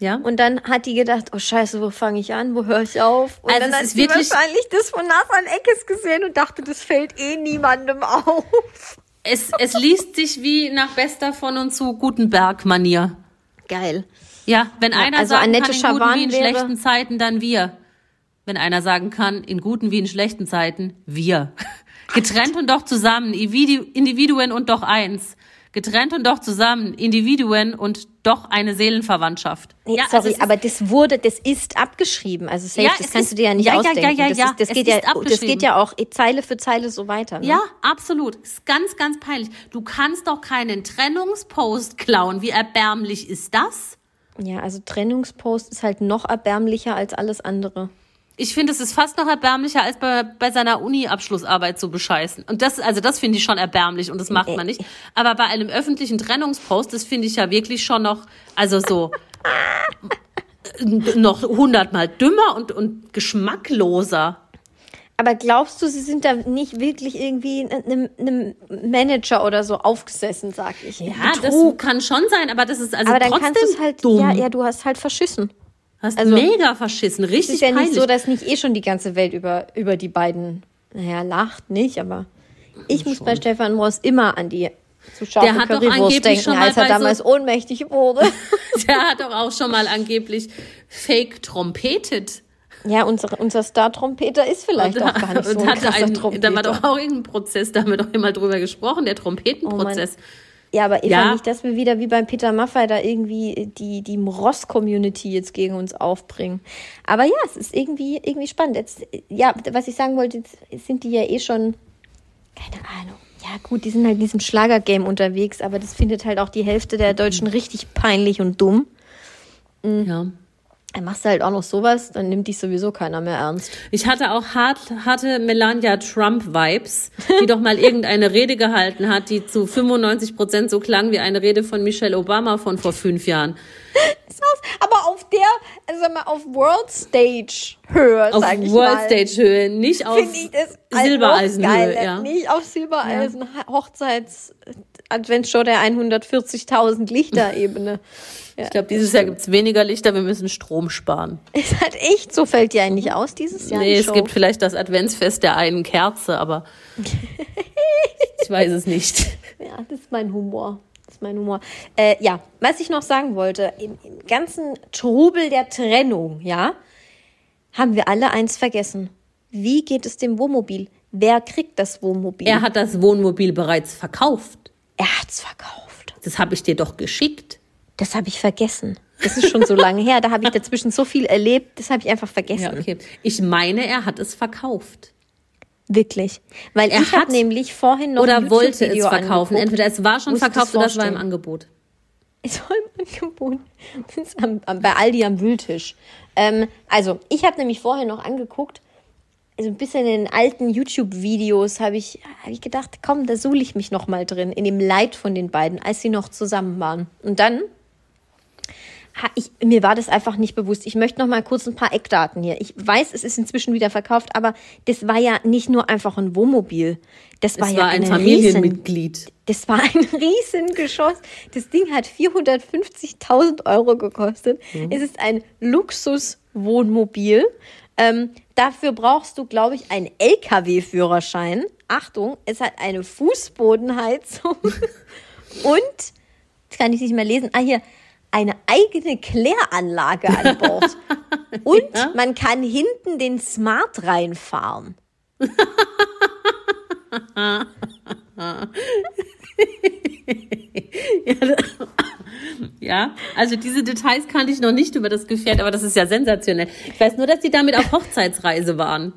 Ja. Und dann hat die gedacht, oh scheiße, wo fange ich an? Wo höre ich auf? Und Also dann es hat ist sie wirklich- wahrscheinlich das von Nathan Eckes gesehen und dachte, das fällt eh niemandem auf. es, es liest sich wie nach bester von und zu Gutenberg-Manier. Geil. Ja, wenn einer also sagen Annette kann, in guten wie in wäre- schlechten Zeiten, dann wir. Wenn einer sagen kann, in guten wie in schlechten Zeiten, wir. Getrennt und doch zusammen, Individu- Individuen und doch eins. Getrennt und doch zusammen, Individuen und doch eine Seelenverwandtschaft. Also sorry, ist- aber das wurde, das ist abgeschrieben. Also safe, Ja, das kannst ist- du dir ja nicht ja, ja, ausdenken. ja, ja, das, ja, ist, das, es geht ja, ist das geht ja auch Zeile für Zeile so weiter. Ne? Ja, absolut. Ist ganz, ganz peinlich. Du kannst doch keinen Trennungspost klauen. Wie erbärmlich ist das? ja, also Trennungspost ist halt noch erbärmlicher als alles andere. Ich finde, es ist fast noch erbärmlicher, als bei, bei seiner Uni-Abschlussarbeit zu bescheißen. Und das, also das finde ich schon erbärmlich und das macht man nicht. Aber bei einem öffentlichen Trennungspost, das finde ich ja wirklich schon noch, also so, noch hundertmal dümmer und, und geschmackloser. Aber glaubst du, sie sind da nicht wirklich irgendwie einem, einem Manager oder so aufgesessen, sag ich? Ja, Betrug. das kann schon sein, aber das ist also Aber dann trotzdem kannst du es halt, dumm. ja, ja, du hast halt verschissen. Hast also- mega verschissen, Es richtig ist ja nicht peinlich. so, dass nicht eh schon die ganze Welt über, über die beiden, naja, lacht nicht, aber ich muss bei Stefan Ross immer an die zu scharfe Der hat doch Currywurst angeblich denken, schon mal als er bei so- damals ohnmächtig wurde. Der hat doch auch schon mal angeblich fake trompetet. ja, unser, unser Star-Trompeter ist vielleicht auch gar nicht so und ein hatte Trompeter. da war doch auch irgendein Prozess, da haben wir doch immer drüber gesprochen, der Trompetenprozess. Ja, aber Eva, Ja. nicht, dass wir wieder wie beim Peter Maffay da irgendwie die, die Ross-Community jetzt gegen uns aufbringen. Aber ja, es ist irgendwie, irgendwie spannend. Jetzt, ja, was ich sagen wollte, jetzt sind die ja eh schon, keine Ahnung. Ja, gut, die sind halt in diesem Schlagergame unterwegs, aber das findet halt auch die Hälfte der Deutschen richtig peinlich und dumm. ja. Dann machst du halt auch noch sowas, dann nimmt dich sowieso keiner mehr ernst. Ich hatte auch hart, harte Melania Trump-Vibes, die doch mal irgendeine Rede gehalten hat, die zu 95 Prozent so klang wie eine Rede von Michelle Obama von vor fünf Jahren. Aber auf der, also mal, auf World Stage Höhe, Auf sag ich World mal. Stage Höhe, nicht auf Silbereisenhöhe. noch geil, Ja. Nicht auf Silbereisen, Hochzeits, Adventsshow der 140.000 Lichter-Ebene. Ja. Ich glaube, dieses Jahr gibt's weniger Lichter, wir müssen Strom sparen. Ist halt echt so, fällt dir eigentlich aus dieses Jahr Nee, es gibt vielleicht das Adventsfest der einen Kerze, aber ich weiß es nicht. Ja, das ist mein Humor. Das ist mein Humor. Äh, ja, was ich noch sagen wollte, im, im ganzen Trubel der Trennung, ja, haben wir alle eins vergessen. Wie geht es dem Wohnmobil? Wer kriegt das Wohnmobil? Er hat das Wohnmobil bereits verkauft. Er hat's verkauft. Das habe ich dir doch geschickt. Das habe ich vergessen. Das ist schon so lange her. Da habe ich dazwischen so viel erlebt. Das habe ich einfach vergessen. Ja, okay. Ich meine, er hat es verkauft. Wirklich. Weil Er ich hat nämlich vorhin noch Oder wollte es verkaufen. angeguckt. Entweder es war schon Musst du verkauft oder es war im. Angebot. Es war im Angebot. Am, am, bei Aldi am Wühltisch. Ähm, also, ich habe nämlich vorher noch angeguckt, also ein bisschen in den alten YouTube-Videos habe ich, hab ich gedacht, komm, da suhle ich mich noch mal drin, in dem Leid von den beiden, als sie noch zusammen waren. Und dann, ich, mir war das einfach nicht bewusst. Ich möchte noch mal kurz ein paar Eckdaten hier. Ich weiß, es ist inzwischen wieder verkauft, aber das war ja nicht nur einfach ein Wohnmobil. Das war Es ja war ein eine riesen, Familienmitglied. das war ein Riesengeschoss. Das Ding hat 450.000 Euro gekostet. Es ist ein Luxuswohnmobil. Ähm, dafür brauchst du, glaube ich, einen LKW-Führerschein. Achtung, es hat eine Fußbodenheizung und, das kann ich nicht mehr lesen, ah hier, eine eigene Kläranlage an Bord. Und Ja. man kann hinten den Smart reinfahren. Ja, also diese Details kannte ich noch nicht über das Gefährt, aber das ist ja sensationell. Ich weiß nur, dass die damit auf Hochzeitsreise waren.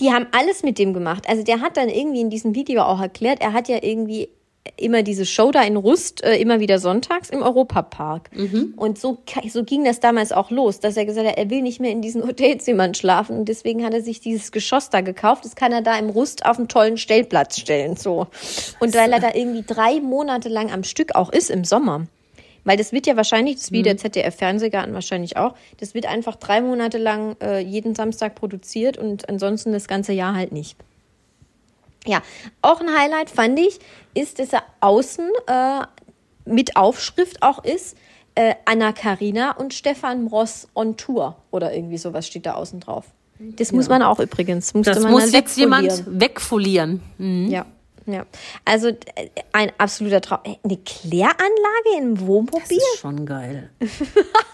die haben alles mit dem gemacht. Also der hat dann irgendwie in diesem Video auch erklärt, er hat ja irgendwie immer diese Show da in Rust, äh, immer wieder sonntags im Europapark. Und so, so ging das damals auch los, dass er gesagt hat, er will nicht mehr in diesen Hotelzimmern schlafen. Und deswegen hat er sich dieses Geschoss da gekauft. Das kann er da im Rust auf einen tollen Stellplatz stellen. So. Und weil er da irgendwie drei Monate lang am Stück auch ist im Sommer. Weil das wird ja wahrscheinlich, das ist wie der ZDF-Fernsehgarten wahrscheinlich auch, das wird einfach drei Monate lang äh, jeden Samstag produziert und ansonsten das ganze Jahr halt nicht. Ja, auch ein Highlight fand ich, ist, dass er außen äh, mit Aufschrift auch ist, äh, Anna Karina und Stefan Ross on Tour oder irgendwie sowas steht da außen drauf. Das muss man auch übrigens. Das muss jetzt jemand wegfolieren. Ja, ja. Also äh, ein absoluter Traum. Eine Kläranlage im Das Wohnmobil? ist schon geil.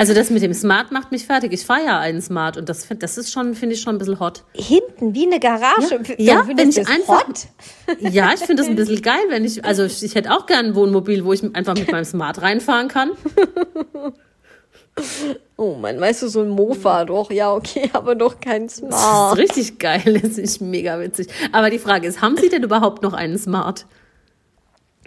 Also das mit dem Smart macht mich fertig. Ich fahre ja einen Smart und das, das ist schon, finde ich schon ein bisschen hot. Hinten wie eine Garage. Ja, Dann wenn ich das einfach- hot? Ja, ich finde das ein bisschen geil, wenn ich, also ich, ich hätte auch gern ein Wohnmobil, wo ich einfach mit meinem Smart reinfahren kann. Oh Mann, weißt du, so ein Mofa doch. Ja, okay, aber doch kein Das Smart. ist richtig geil, das ist mega witzig. Aber die Frage ist, haben Sie denn überhaupt noch einen Smart?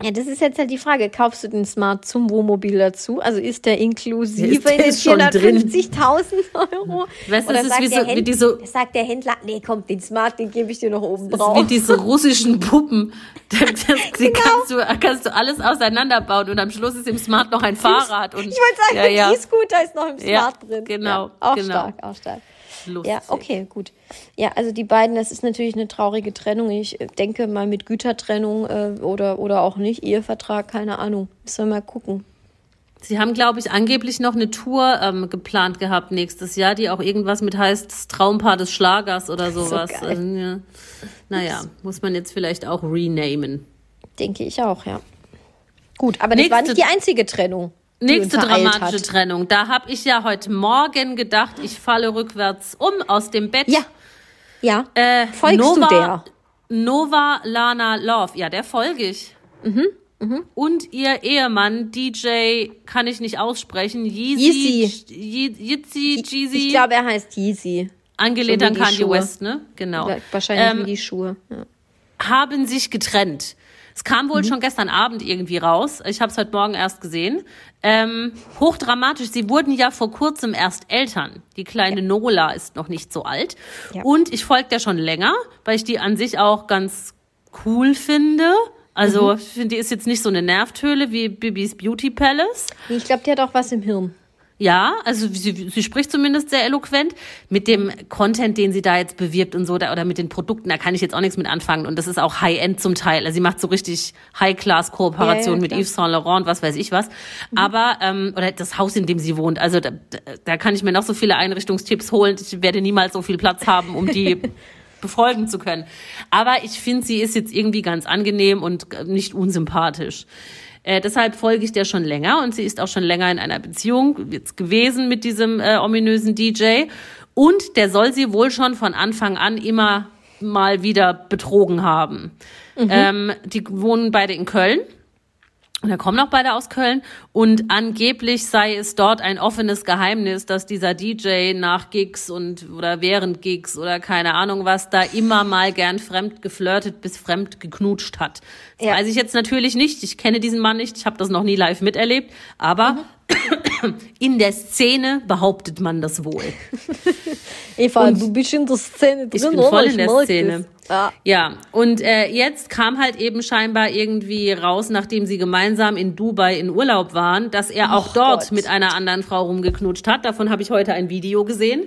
Ja, das ist jetzt halt die Frage. Kaufst du den Smart zum Wohnmobil dazu? Also ist der inklusive Ist der in den ist schon drin. 450.000 Euro? Weißt du, das ist wie so- wie diese- sagt der Händler, nee, komm, den Smart, den gebe ich dir noch oben Das drauf. wie diese russischen Puppen. Das, das, die Genau. kannst, du, kannst du alles auseinanderbauen und am Schluss ist im Smart noch ein Fahrrad. Und, ich wollte sagen, ja, ja. der E-Scooter ist noch im Smart Ja, drin. genau, auch genau. stark, auch stark. Lustig. Ja, okay, gut. Ja, also die beiden, das ist natürlich eine traurige Trennung. Ich äh, denke mal mit Gütertrennung äh, oder, oder auch nicht, Ehevertrag, keine Ahnung. Müssen wir mal gucken. Sie haben, glaube ich, angeblich noch eine Tour ähm, geplant gehabt nächstes Jahr, die auch irgendwas mit heißt Traumpaar des Schlagers oder sowas. geil. also, ja. Naja, muss man jetzt vielleicht auch renamen. Denke ich auch, ja. Gut, aber das war Nächste- nicht die einzige Trennung. Nächste dramatische hat. Trennung. Da habe ich ja heute Morgen gedacht, ich falle rückwärts um aus dem Bett. Ja. Ja. Äh, Folgst Nova, du der? Nova Lana Love. Ja, der folge ich. Mhm, Und ihr Ehemann, DJ, kann ich nicht aussprechen. Yeezy. Yeezy. Ye- Yeezy, Jeezy. Ich glaube, er heißt Yeezy. angelehnt an Kanye Schuhe. West, ne? Genau. Wahrscheinlich Ähm, die Schuhe. Ja. haben sich getrennt. Es kam Mhm. wohl schon gestern Abend irgendwie raus. Ich habe es heute Morgen erst gesehen. Ähm, hochdramatisch. Sie wurden ja vor kurzem erst Eltern. Die kleine Nola ist noch nicht so alt. Ja. Und ich folge der schon länger, weil ich die an sich auch ganz cool finde. Also Mhm. ich finde, die ist jetzt nicht so eine Nervtöle wie Bibis Beauty Palace. Ich glaube, die hat auch was im Hirn. Ja, also sie, sie spricht zumindest sehr eloquent. Mit dem Content, den sie da jetzt bewirbt und so, da, oder mit den Produkten, da kann ich jetzt auch nichts mit anfangen. Und das ist auch High-End zum Teil. Also sie macht so richtig High-Class-Kooperationen Ja, ja, mit. Yves Saint Laurent, was weiß ich was. Aber, ähm, oder das Haus, in dem sie wohnt. Also da, da kann ich mir noch so viele Einrichtungstipps holen. Ich werde niemals so viel Platz haben, um die befolgen zu können. Aber ich finde, sie ist jetzt irgendwie ganz angenehm und nicht unsympathisch. Äh, deshalb folge ich der schon länger und sie ist auch schon länger in einer Beziehung jetzt gewesen mit diesem äh, ominösen DJ. Und der soll sie wohl schon von Anfang an immer mal wieder betrogen haben. Ähm, die wohnen beide in Köln. Und dann kommen noch beide aus Köln und angeblich sei es dort ein offenes Geheimnis, dass dieser DJ nach Gigs und oder während Gigs oder keine Ahnung was da immer mal gern fremd geflirtet bis fremd geknutscht hat. Das Ja. weiß ich jetzt natürlich nicht. Ich kenne diesen Mann nicht. Ich habe das noch nie live miterlebt. Aber in der Szene behauptet man das wohl. Eva, du bist in der Szene drin, Ich bin voll in der Szene. Ja. Ja, und äh, jetzt kam halt eben scheinbar irgendwie raus, nachdem sie gemeinsam in Dubai in Urlaub waren, dass er auch Ach dort Gott. mit einer anderen Frau rumgeknutscht hat. Davon habe ich heute ein Video gesehen.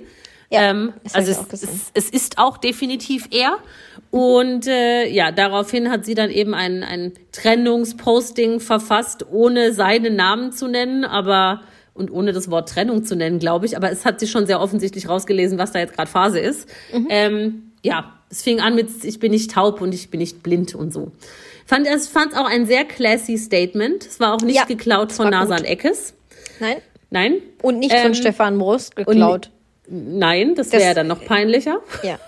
Ja, ähm, also es, es, es ist auch definitiv er. Und äh, ja, daraufhin hat sie dann eben ein, ein Trennungsposting verfasst, ohne seinen Namen zu nennen, aber und ohne das Wort Trennung zu nennen, glaube ich. Aber es hat sie schon sehr offensichtlich rausgelesen, was da jetzt gerade Phase ist. Mhm. Ähm, ja, es fing an mit ich bin nicht taub und ich bin nicht blind und so. Fand es fand auch ein sehr classy Statement. Es war auch nicht Ja, geklaut von Nasan gut. Eckes. Nein? Nein. Und nicht Ähm, von Stefan Brust geklaut. Nein, das Das- wäre dann noch peinlicher. Ja.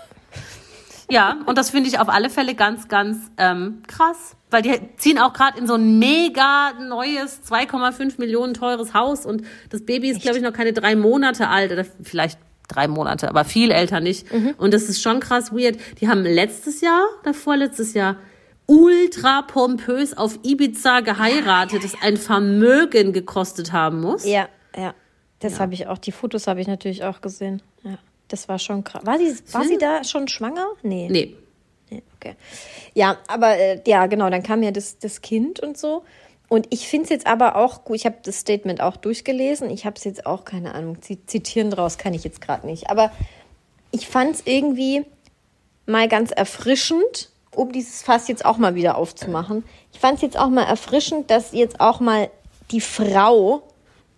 Ja, und das finde ich auf alle Fälle ganz, ganz ähm, krass. Weil die ziehen auch gerade in so ein mega neues 2,5 Millionen teures Haus und das Baby ist, glaube ich, noch keine drei Monate alt oder vielleicht drei Monate, aber viel älter nicht. Mhm. Und das ist schon krass weird. Die haben letztes Jahr, davor letztes Jahr, ultra pompös auf Ibiza geheiratet, das ein Vermögen gekostet haben muss. Ja, ja. Das habe ich auch, die Fotos habe ich natürlich auch gesehen. Ja. Das war schon krass. War, die, war sie da schon schwanger? Nee. Nee. Nee, okay. Ja, aber äh, ja, genau, dann kam ja das, das Kind und so. Und ich finde es jetzt aber auch gut, ich habe das Statement auch durchgelesen. Ich habe es jetzt auch, keine Ahnung, zi- zitieren draus kann ich jetzt gerade nicht. Aber ich fand es irgendwie mal ganz erfrischend, um dieses Fass jetzt auch mal wieder aufzumachen. Ich fand es jetzt auch mal erfrischend, dass jetzt auch mal die Frau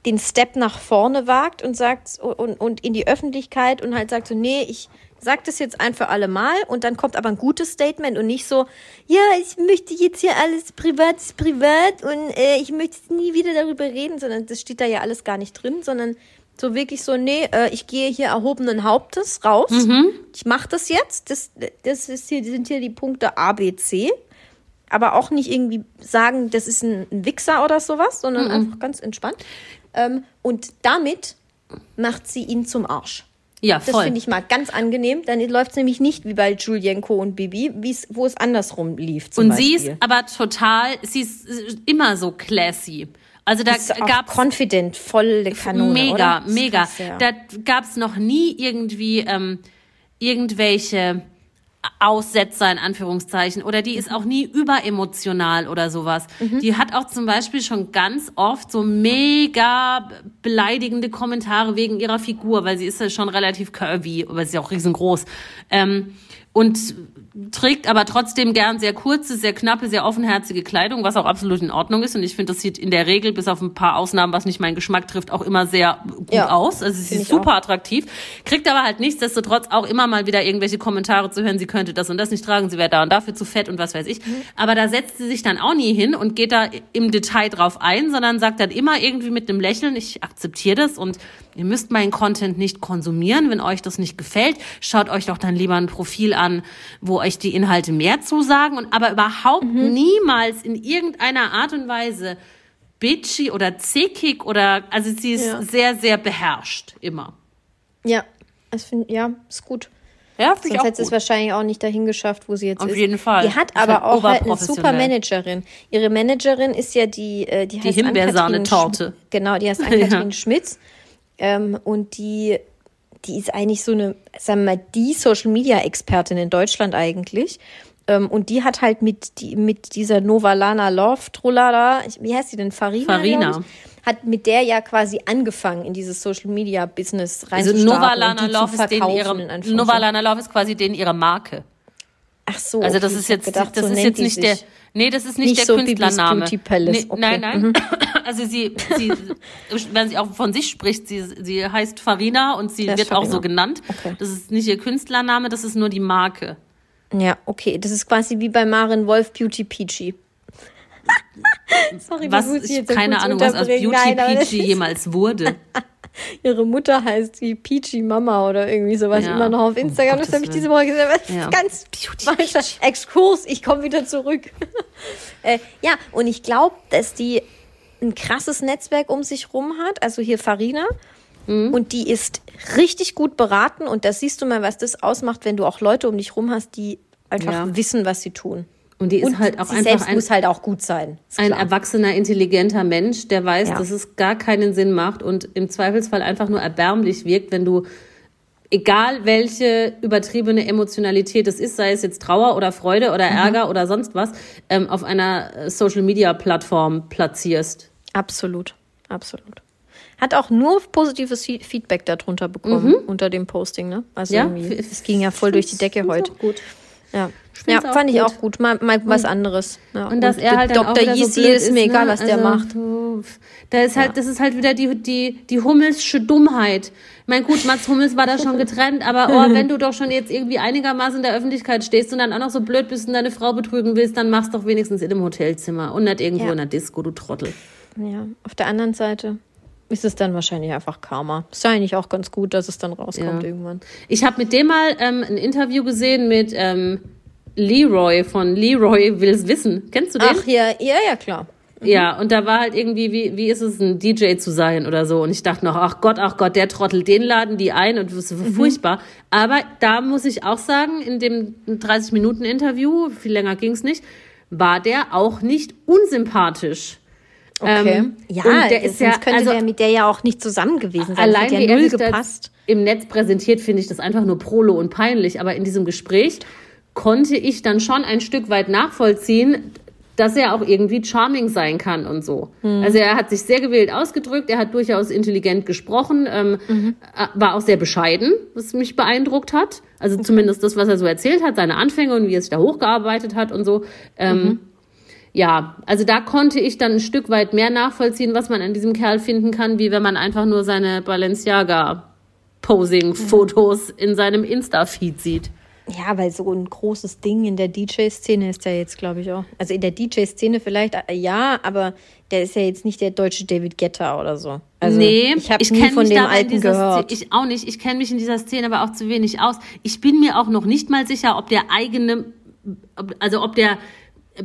den Step nach vorne wagt und sagt und, und in die Öffentlichkeit und halt sagt so, nee, ich sag das jetzt ein für alle Mal und dann kommt aber ein gutes Statement und nicht so, ja, ich möchte jetzt hier alles privat ist privat und äh, ich möchte nie wieder darüber reden, sondern das steht da ja alles gar nicht drin, sondern so wirklich so, nee, äh, ich gehe hier erhobenen Hauptes raus. Ich mache das jetzt. Das, das ist hier, sind hier die Punkte A, B, C. Aber auch nicht irgendwie sagen, das ist ein, ein Wichser oder sowas, sondern einfach ganz entspannt. Ähm, und damit macht sie ihn zum Arsch. Ja, Das voll. finde ich mal ganz angenehm. Dann läuft es nämlich nicht wie bei Julienko und Bibi, wo es andersrum lief. Zum Und sie ist Beispiel. aber total, sie ist immer so classy. Also da gab's confident, volle Kanone, mega? Das mega. krass, ja. Da gab's noch nie irgendwie ähm, irgendwelche Aussetzer in Anführungszeichen oder die ist Mhm. auch nie überemotional oder sowas. Die hat auch zum Beispiel schon ganz oft so mega beleidigende Kommentare wegen ihrer Figur, weil sie ist ja schon relativ curvy, aber sie ist ja auch riesengroß. Ähm, und trägt aber trotzdem gern sehr kurze, sehr knappe, sehr offenherzige Kleidung, was auch absolut in Ordnung ist. Und ich finde, das sieht in der Regel, bis auf ein paar Ausnahmen, was nicht meinen Geschmack trifft, auch immer sehr gut Ja, aus. Also sie ist super attraktiv, kriegt aber halt nichtsdestotrotz auch immer mal wieder irgendwelche Kommentare zu hören, sie könnte das und das nicht tragen, sie wäre da und dafür zu fett und was weiß ich. Aber da setzt sie sich dann auch nie hin und geht da im Detail drauf ein, sondern sagt dann immer irgendwie mit einem Lächeln, ich akzeptiere das und ihr müsst meinen Content nicht konsumieren, wenn euch das nicht gefällt. Schaut euch doch dann lieber ein Profil an, wo euch die Inhalte mehr zusagen und aber überhaupt niemals in irgendeiner Art und Weise bitchy oder zickig oder, also sie ist Ja. sehr, sehr beherrscht, immer. Ja, das find, ja, ist gut. Ja, finde ich Sonst hätte sie es wahrscheinlich auch nicht dahin geschafft, wo sie jetzt Auf ist. jeden Fall. Die hat aber halt auch halt eine super Managerin. Ihre Managerin ist ja die, äh, die, heißt Himbeersahnetorte. Genau, die heißt Ann-Kathrin Schmitz. Ähm, und die, die ist eigentlich so eine, sagen wir mal, die Social-Media-Expertin in Deutschland eigentlich. Ähm, und die hat halt mit, die, mit dieser Novalana Love Trullada, wie heißt sie denn? Farina? Farina. Hat mit der ja quasi angefangen, in dieses Social-Media-Business Also reinzustarten. Nova und Lana die Love ist denen ihre, Love ist quasi denen ihre Marke. Ach so. Also das okay, ist jetzt, gedacht, das so ist jetzt nicht der, sich. Nee, das ist nicht, Nicht der so Künstlername. Beauty Palace, Nee, okay. Nein, nein. Mhm. Also sie, sie, wenn sie auch von sich spricht, sie, sie heißt Farina und sie Das wird auch so genannt. Okay. Das ist nicht ihr Künstlername, das ist nur die Marke. Ja, okay. Das ist quasi wie bei Maren Wolf Beauty Peachy. Sorry, Was, ich jetzt keine Ahnung, was aus. Beauty Nein, Peachy jemals wurde. Ihre Mutter heißt die Peachy Mama oder irgendwie sowas Ja. immer noch auf Instagram. das Gottes habe ich diese Woche gesehen. Das Ja. ganz falscher Exkurs. Ich komme wieder zurück. äh, ja, und ich glaube, dass die ein krasses Netzwerk um sich rum hat. Also hier Farina. Mhm. Und die ist richtig gut beraten. Und das siehst du mal, was das ausmacht, wenn du auch Leute um dich rum hast, die einfach Ja. wissen, was sie tun. Und die ist Und halt auch sie einfach selbst ein, muss halt auch gut sein. Ist ein klar. erwachsener, intelligenter Mensch, der weiß, Ja. dass es gar keinen Sinn macht und im Zweifelsfall einfach nur erbärmlich wirkt, wenn du, egal welche übertriebene Emotionalität es ist, sei es jetzt Trauer oder Freude oder Mhm. Ärger oder sonst was, ähm, auf einer Social-Media-Plattform platzierst. Absolut, absolut. Hat auch nur positives Fe- Feedback darunter bekommen, unter dem Posting, ne? Also Mhm. Ja, es ging ja voll durch die Decke heute. Gut. Ja, ja fand ich gut. auch gut. Mal, mal was anderes. Ja. Und dass er der halt Dr. wieder so Yeezy blöd ist mir egal, was der also, macht. du- Da ist halt, das ist halt wieder die, die, die Hummelsche Dummheit. Ich meine, gut, Mats Hummels war da schon getrennt, aber oh, wenn du doch schon jetzt irgendwie einigermaßen in der Öffentlichkeit stehst und dann auch noch so blöd bist und deine Frau betrügen willst, dann mach's doch wenigstens in einem Hotelzimmer und nicht irgendwo Ja. in einer Disco, du Trottel. Ja, auf der anderen Seite ist es dann wahrscheinlich einfach Karma. Ist ja eigentlich auch ganz gut, dass es dann rauskommt Ja. irgendwann. Ich habe mit dem mal ähm, ein Interview gesehen mit ähm, Leroy von Leroy will's wissen. Kennst du den? Ach ja, ja, ja, klar. Ja, und da war halt irgendwie, wie, wie ist es, ein DJ zu sein oder so. Und ich dachte noch, ach Gott, ach Gott, der Trottel, den laden die ein und das ist furchtbar. Aber da muss ich auch sagen, in dem 30-Minuten-Interview, viel länger ging's nicht, war der auch nicht unsympathisch. Okay. Ähm, ja, der ist sonst ja, könnte also, der mit der ja auch nicht zusammen gewesen sein. Allein das hat wie ja er null sich da gepasst. im Netz präsentiert, finde ich das einfach nur prolo und peinlich. Aber in diesem Gespräch konnte ich dann schon ein Stück weit nachvollziehen, dass er auch irgendwie charming sein kann und so. Hm. Also er hat sich sehr gewählt ausgedrückt, er hat durchaus intelligent gesprochen, ähm, Mhm. äh, war auch sehr bescheiden, was mich beeindruckt hat. Also zumindest das, was er so erzählt hat, seine Anfänge und wie er sich da hochgearbeitet hat und so. Ähm, Mhm. Ja, also da konnte ich dann ein Stück weit mehr nachvollziehen, was man an diesem Kerl finden kann, wie wenn man einfach nur seine Balenciaga-Posing-Fotos in seinem Insta-Feed sieht. Ja, weil so ein großes Ding in der DJ-Szene ist er jetzt, glaube ich, auch. Also in der DJ-Szene vielleicht, äh, ja, aber der ist ja jetzt nicht der deutsche David Guetta oder so. Also nee, ich habe nie von mich dem Alten dieser gehört. Szene, ich auch nicht. Ich kenne mich in dieser Szene aber auch zu wenig aus. Ich bin mir auch noch nicht mal sicher, ob der eigene, also ob der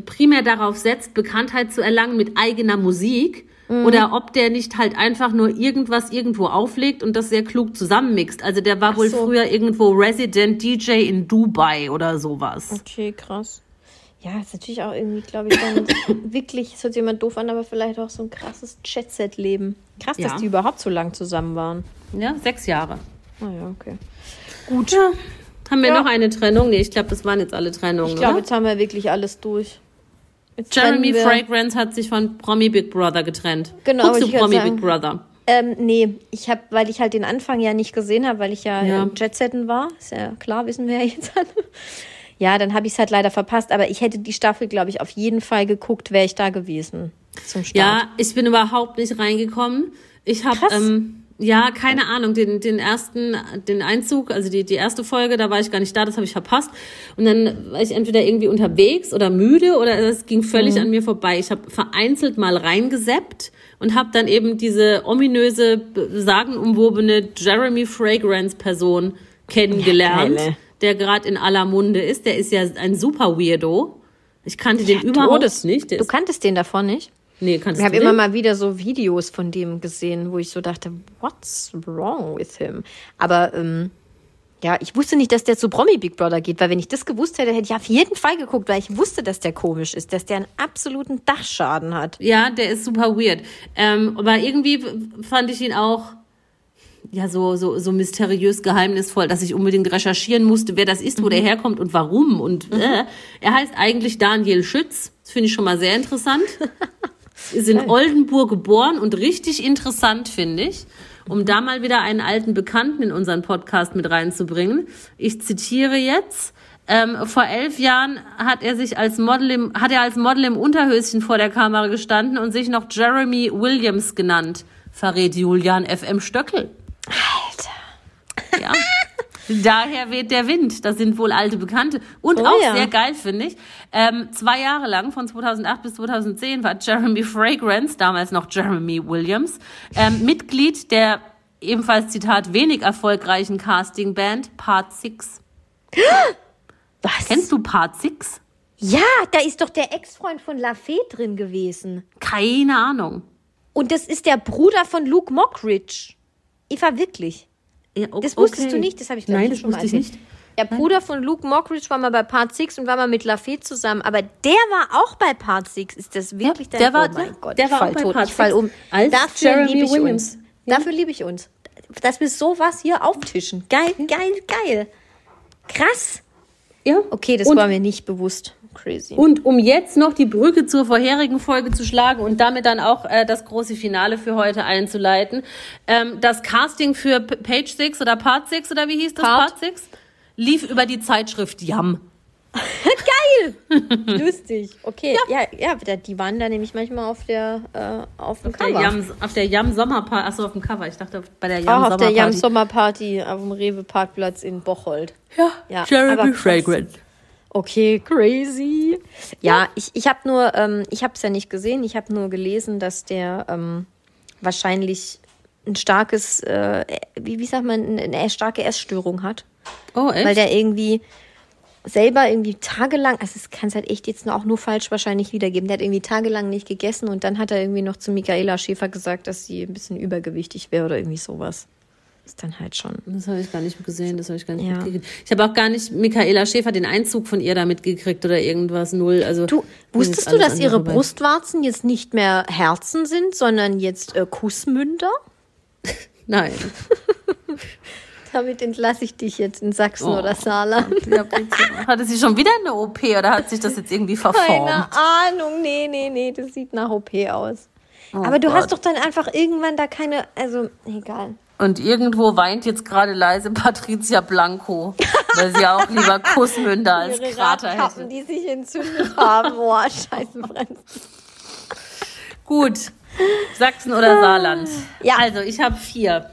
primär darauf setzt, Bekanntheit zu erlangen mit eigener Musik. Mhm. Oder ob der nicht halt einfach nur irgendwas irgendwo auflegt und das sehr klug zusammenmixt. Also der war wohl so. früher irgendwo Resident DJ in Dubai oder sowas. Okay, krass. Ja, ist natürlich auch irgendwie, glaube ich, dann wirklich, es hört sich jemand doof an, aber vielleicht auch so ein krasses Jet-Set-Leben. Krass, Ja. dass die überhaupt so lang zusammen waren. Ja, sechs Jahre. Naja, okay. Gut. Ja. Haben wir Ja. noch eine Trennung? Nee, ich glaube, das waren jetzt alle Trennungen. Ich glaube, jetzt haben wir wirklich alles durch. Jetzt Jeremy Fragrance hat sich von Promi Big Brother getrennt. Genau, Guckst du Promi grad Big Brother? Ähm, nee, ich habe, weil ich halt den Anfang ja nicht gesehen habe, weil ich ja, Ja. ja. Jetsetten war, ist ja klar, wissen wir ja jetzt alle. Ja, dann habe ich es halt leider verpasst, aber ich hätte die Staffel, glaube ich, auf jeden Fall geguckt, wäre ich da gewesen zum Start. Ja, ich bin überhaupt nicht reingekommen. Ich habe ähm, ja keine Ahnung den den ersten den Einzug, also die die erste Folge, da war ich gar nicht da, das habe ich verpasst. Und dann war ich entweder irgendwie unterwegs oder müde oder es ging völlig Mhm. an mir vorbei. Ich habe vereinzelt mal reingeseppt und habe dann eben diese ominöse sagenumwobene Jeremy Fragrance Person kennengelernt, Ja, der gerade in aller Munde ist. Der ist ja ein super Weirdo. Ich kannte den überhaupt nicht. Der Du kanntest den davon nicht? Nee, kannst Ich habe immer mal wieder so Videos von dem gesehen, wo ich so dachte, what's wrong with him? Aber ähm, ja, ich wusste nicht, dass der zu Promi Big Brother geht, weil wenn ich das gewusst hätte, hätte ich auf jeden Fall geguckt, weil ich wusste, dass der komisch ist, dass der einen absoluten Dachschaden hat. Ja, der ist super weird. Ähm, aber irgendwie fand ich ihn auch ja so, so, so mysteriös geheimnisvoll, dass ich unbedingt recherchieren musste, wer das ist, wo der herkommt und warum. Und äh, er heißt eigentlich Daniel Schütz. Das finde ich schon mal sehr interessant. Ist in Oldenburg geboren und richtig interessant, finde ich. Um da mal wieder einen alten Bekannten in unseren Podcast mit reinzubringen. Ich zitiere jetzt. Ähm, vor elf Jahren hat er sich als Model im, hat er als Model im Unterhöschen vor der Kamera gestanden und sich noch Jeremy Williams genannt, verrät Julian FM Stöckel. Alter. Ja. Daher weht der Wind. Das sind wohl alte Bekannte. Und Oh auch ja. sehr geil, finde ich. Ähm, zwei Jahre lang, von 2008 bis 2010, war Jeremy Fragrance, damals noch Jeremy Williams, ähm, Mitglied der ebenfalls Zitat wenig erfolgreichen Castingband Part 6. Was? Kennst du Part 6? Ja, da ist doch der Ex-Freund von Lafay drin gewesen. Keine Ahnung. Und das ist der Bruder von Luke Mockridge. Eva, wirklich. Ja, o- Das wusstest okay. du nicht? Das habe ich, glaub Nein, ich, das schon mal wusste ich nicht. Der Bruder von Luke Mockridge war mal bei Part 6 und war mal mit Lafay zusammen. Aber der war auch bei Part 6. Ist das wirklich Ja, dein der war- Oh mein ja, Gott, der ich war fall auch bei tot. Part ich fall 6 um. als Dafür Jeremy liebe ich Williams. uns. Dafür liebe ich uns. Dass wir sowas hier auftischen. Geil, geil, geil. Krass. Ja. Okay, das und, war mir nicht bewusst. Crazy. Und um jetzt noch die Brücke zur vorherigen Folge zu schlagen und damit dann auch äh, das große Finale für heute einzuleiten. Ähm, das Casting für P Page 6 oder Part 6 oder wie hieß das? Part. Part 6? Lief über die Zeitschrift Yam. Lustig. Okay, ja, ja, da- die waren da nämlich manchmal auf der äh, auf dem Auf der Cover. Yam, auf der Yam Sommerparty. Achso, auf dem Cover. Ich dachte bei der Yam auch auf der Jam Sommerparty. Sommerparty auf dem Rewe Parkplatz in Bocholt. Ja, Ja, Jeremy. Fragrant. Okay, crazy. Ja, ich, ich habe nur, ähm, ich habe es ja nicht gesehen, ich habe nur gelesen, dass der ähm, wahrscheinlich ein starkes, äh, wie, wie sagt man, eine starke Essstörung hat. Oh, echt? Weil der irgendwie selber irgendwie tagelang, also es kann es halt echt jetzt auch nur falsch wahrscheinlich wiedergeben, der hat irgendwie tagelang nicht gegessen und dann hat er irgendwie noch zu Michaela Schäfer gesagt, dass sie ein bisschen übergewichtig wäre oder irgendwie sowas. Ist dann halt schon. Das habe ich gar nicht gesehen, das habe ich gar nicht Ja. mitgekriegt. Ich habe auch gar nicht Michaela Schäfer den Einzug von ihr da mitgekriegt oder irgendwas null. Also Du, wusstest du, dass ihre. Brustwarzen jetzt nicht mehr Herzen sind, sondern jetzt äh, Kussmünder? Nein. Damit entlasse ich dich jetzt in Sachsen Oh. oder Saarland. Ja. Hatte sie schon wieder eine OP oder hat sich das jetzt irgendwie verformt? Keine Ahnung, nee, nee, nee, das sieht nach OP aus. Oh Aber du hast Gott. doch dann einfach irgendwann da keine, also egal. Und irgendwo weint jetzt gerade leise Patricia Blanco, weil sie auch lieber Kussmünder als Ihre Krater hätte. die sich entzündet haben. Boah, scheiße, Franz. Gut. Sachsen oder Saarland? Ja. Also, ich habe vier.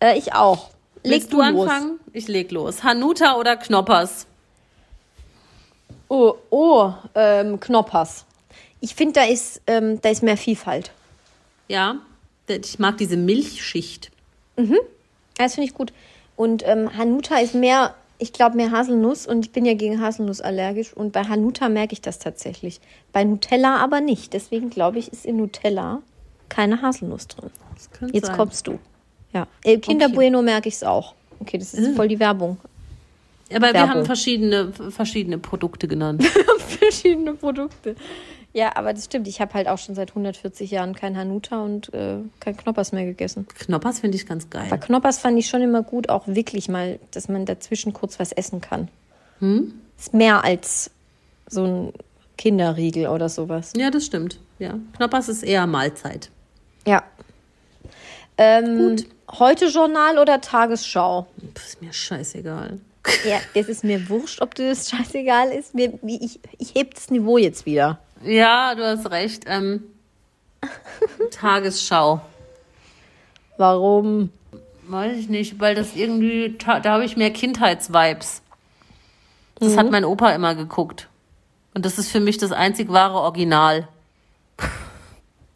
Äh, ich auch. Leg Willst du anfangen? Ich leg los. Hanuta oder Knoppers? Oh, oh, ähm, Knoppers. Ich finde, da ist, ähm, da ist mehr Vielfalt. Ja. Ich mag diese Milchschicht. Das finde ich gut. Und ähm, Hanuta ist mehr, ich glaube, mehr Haselnuss und ich bin ja gegen Haselnuss allergisch. Und bei Hanuta merke ich das tatsächlich. Bei Nutella aber nicht. Deswegen glaube ich, ist in Nutella keine Haselnuss drin. Jetzt sein. kommst du. Ja. Äh, Kinder Okay. Bueno merke ich es auch. Okay, das ist voll die Werbung. Aber wir Werbung. haben verschiedene, verschiedene Produkte genannt. Verschiedene Produkte. Ja, aber das stimmt. Ich habe halt auch schon seit 140 Jahren kein Hanuta und äh, kein Knoppers mehr gegessen. Knoppers finde ich ganz geil. Bei Knoppers fand ich schon immer gut, auch wirklich mal, dass man dazwischen kurz was essen kann. Ist mehr als so ein Kinderriegel oder sowas. Ja, das stimmt. Ja. Knoppers ist eher Mahlzeit. Ja. Ähm, Heute Journal oder Tagesschau? Pff, ist mir scheißegal. Ja, das ist mir wurscht, ob dir das scheißegal ist. Mir, ich, ich heb das Niveau jetzt wieder. Ja, du hast recht. Ähm, Tagesschau. Warum? Weiß ich nicht, weil das irgendwie, da habe ich mehr Kindheitsvibes. Das hat mein Opa immer geguckt. Und das ist für mich das einzig wahre Original.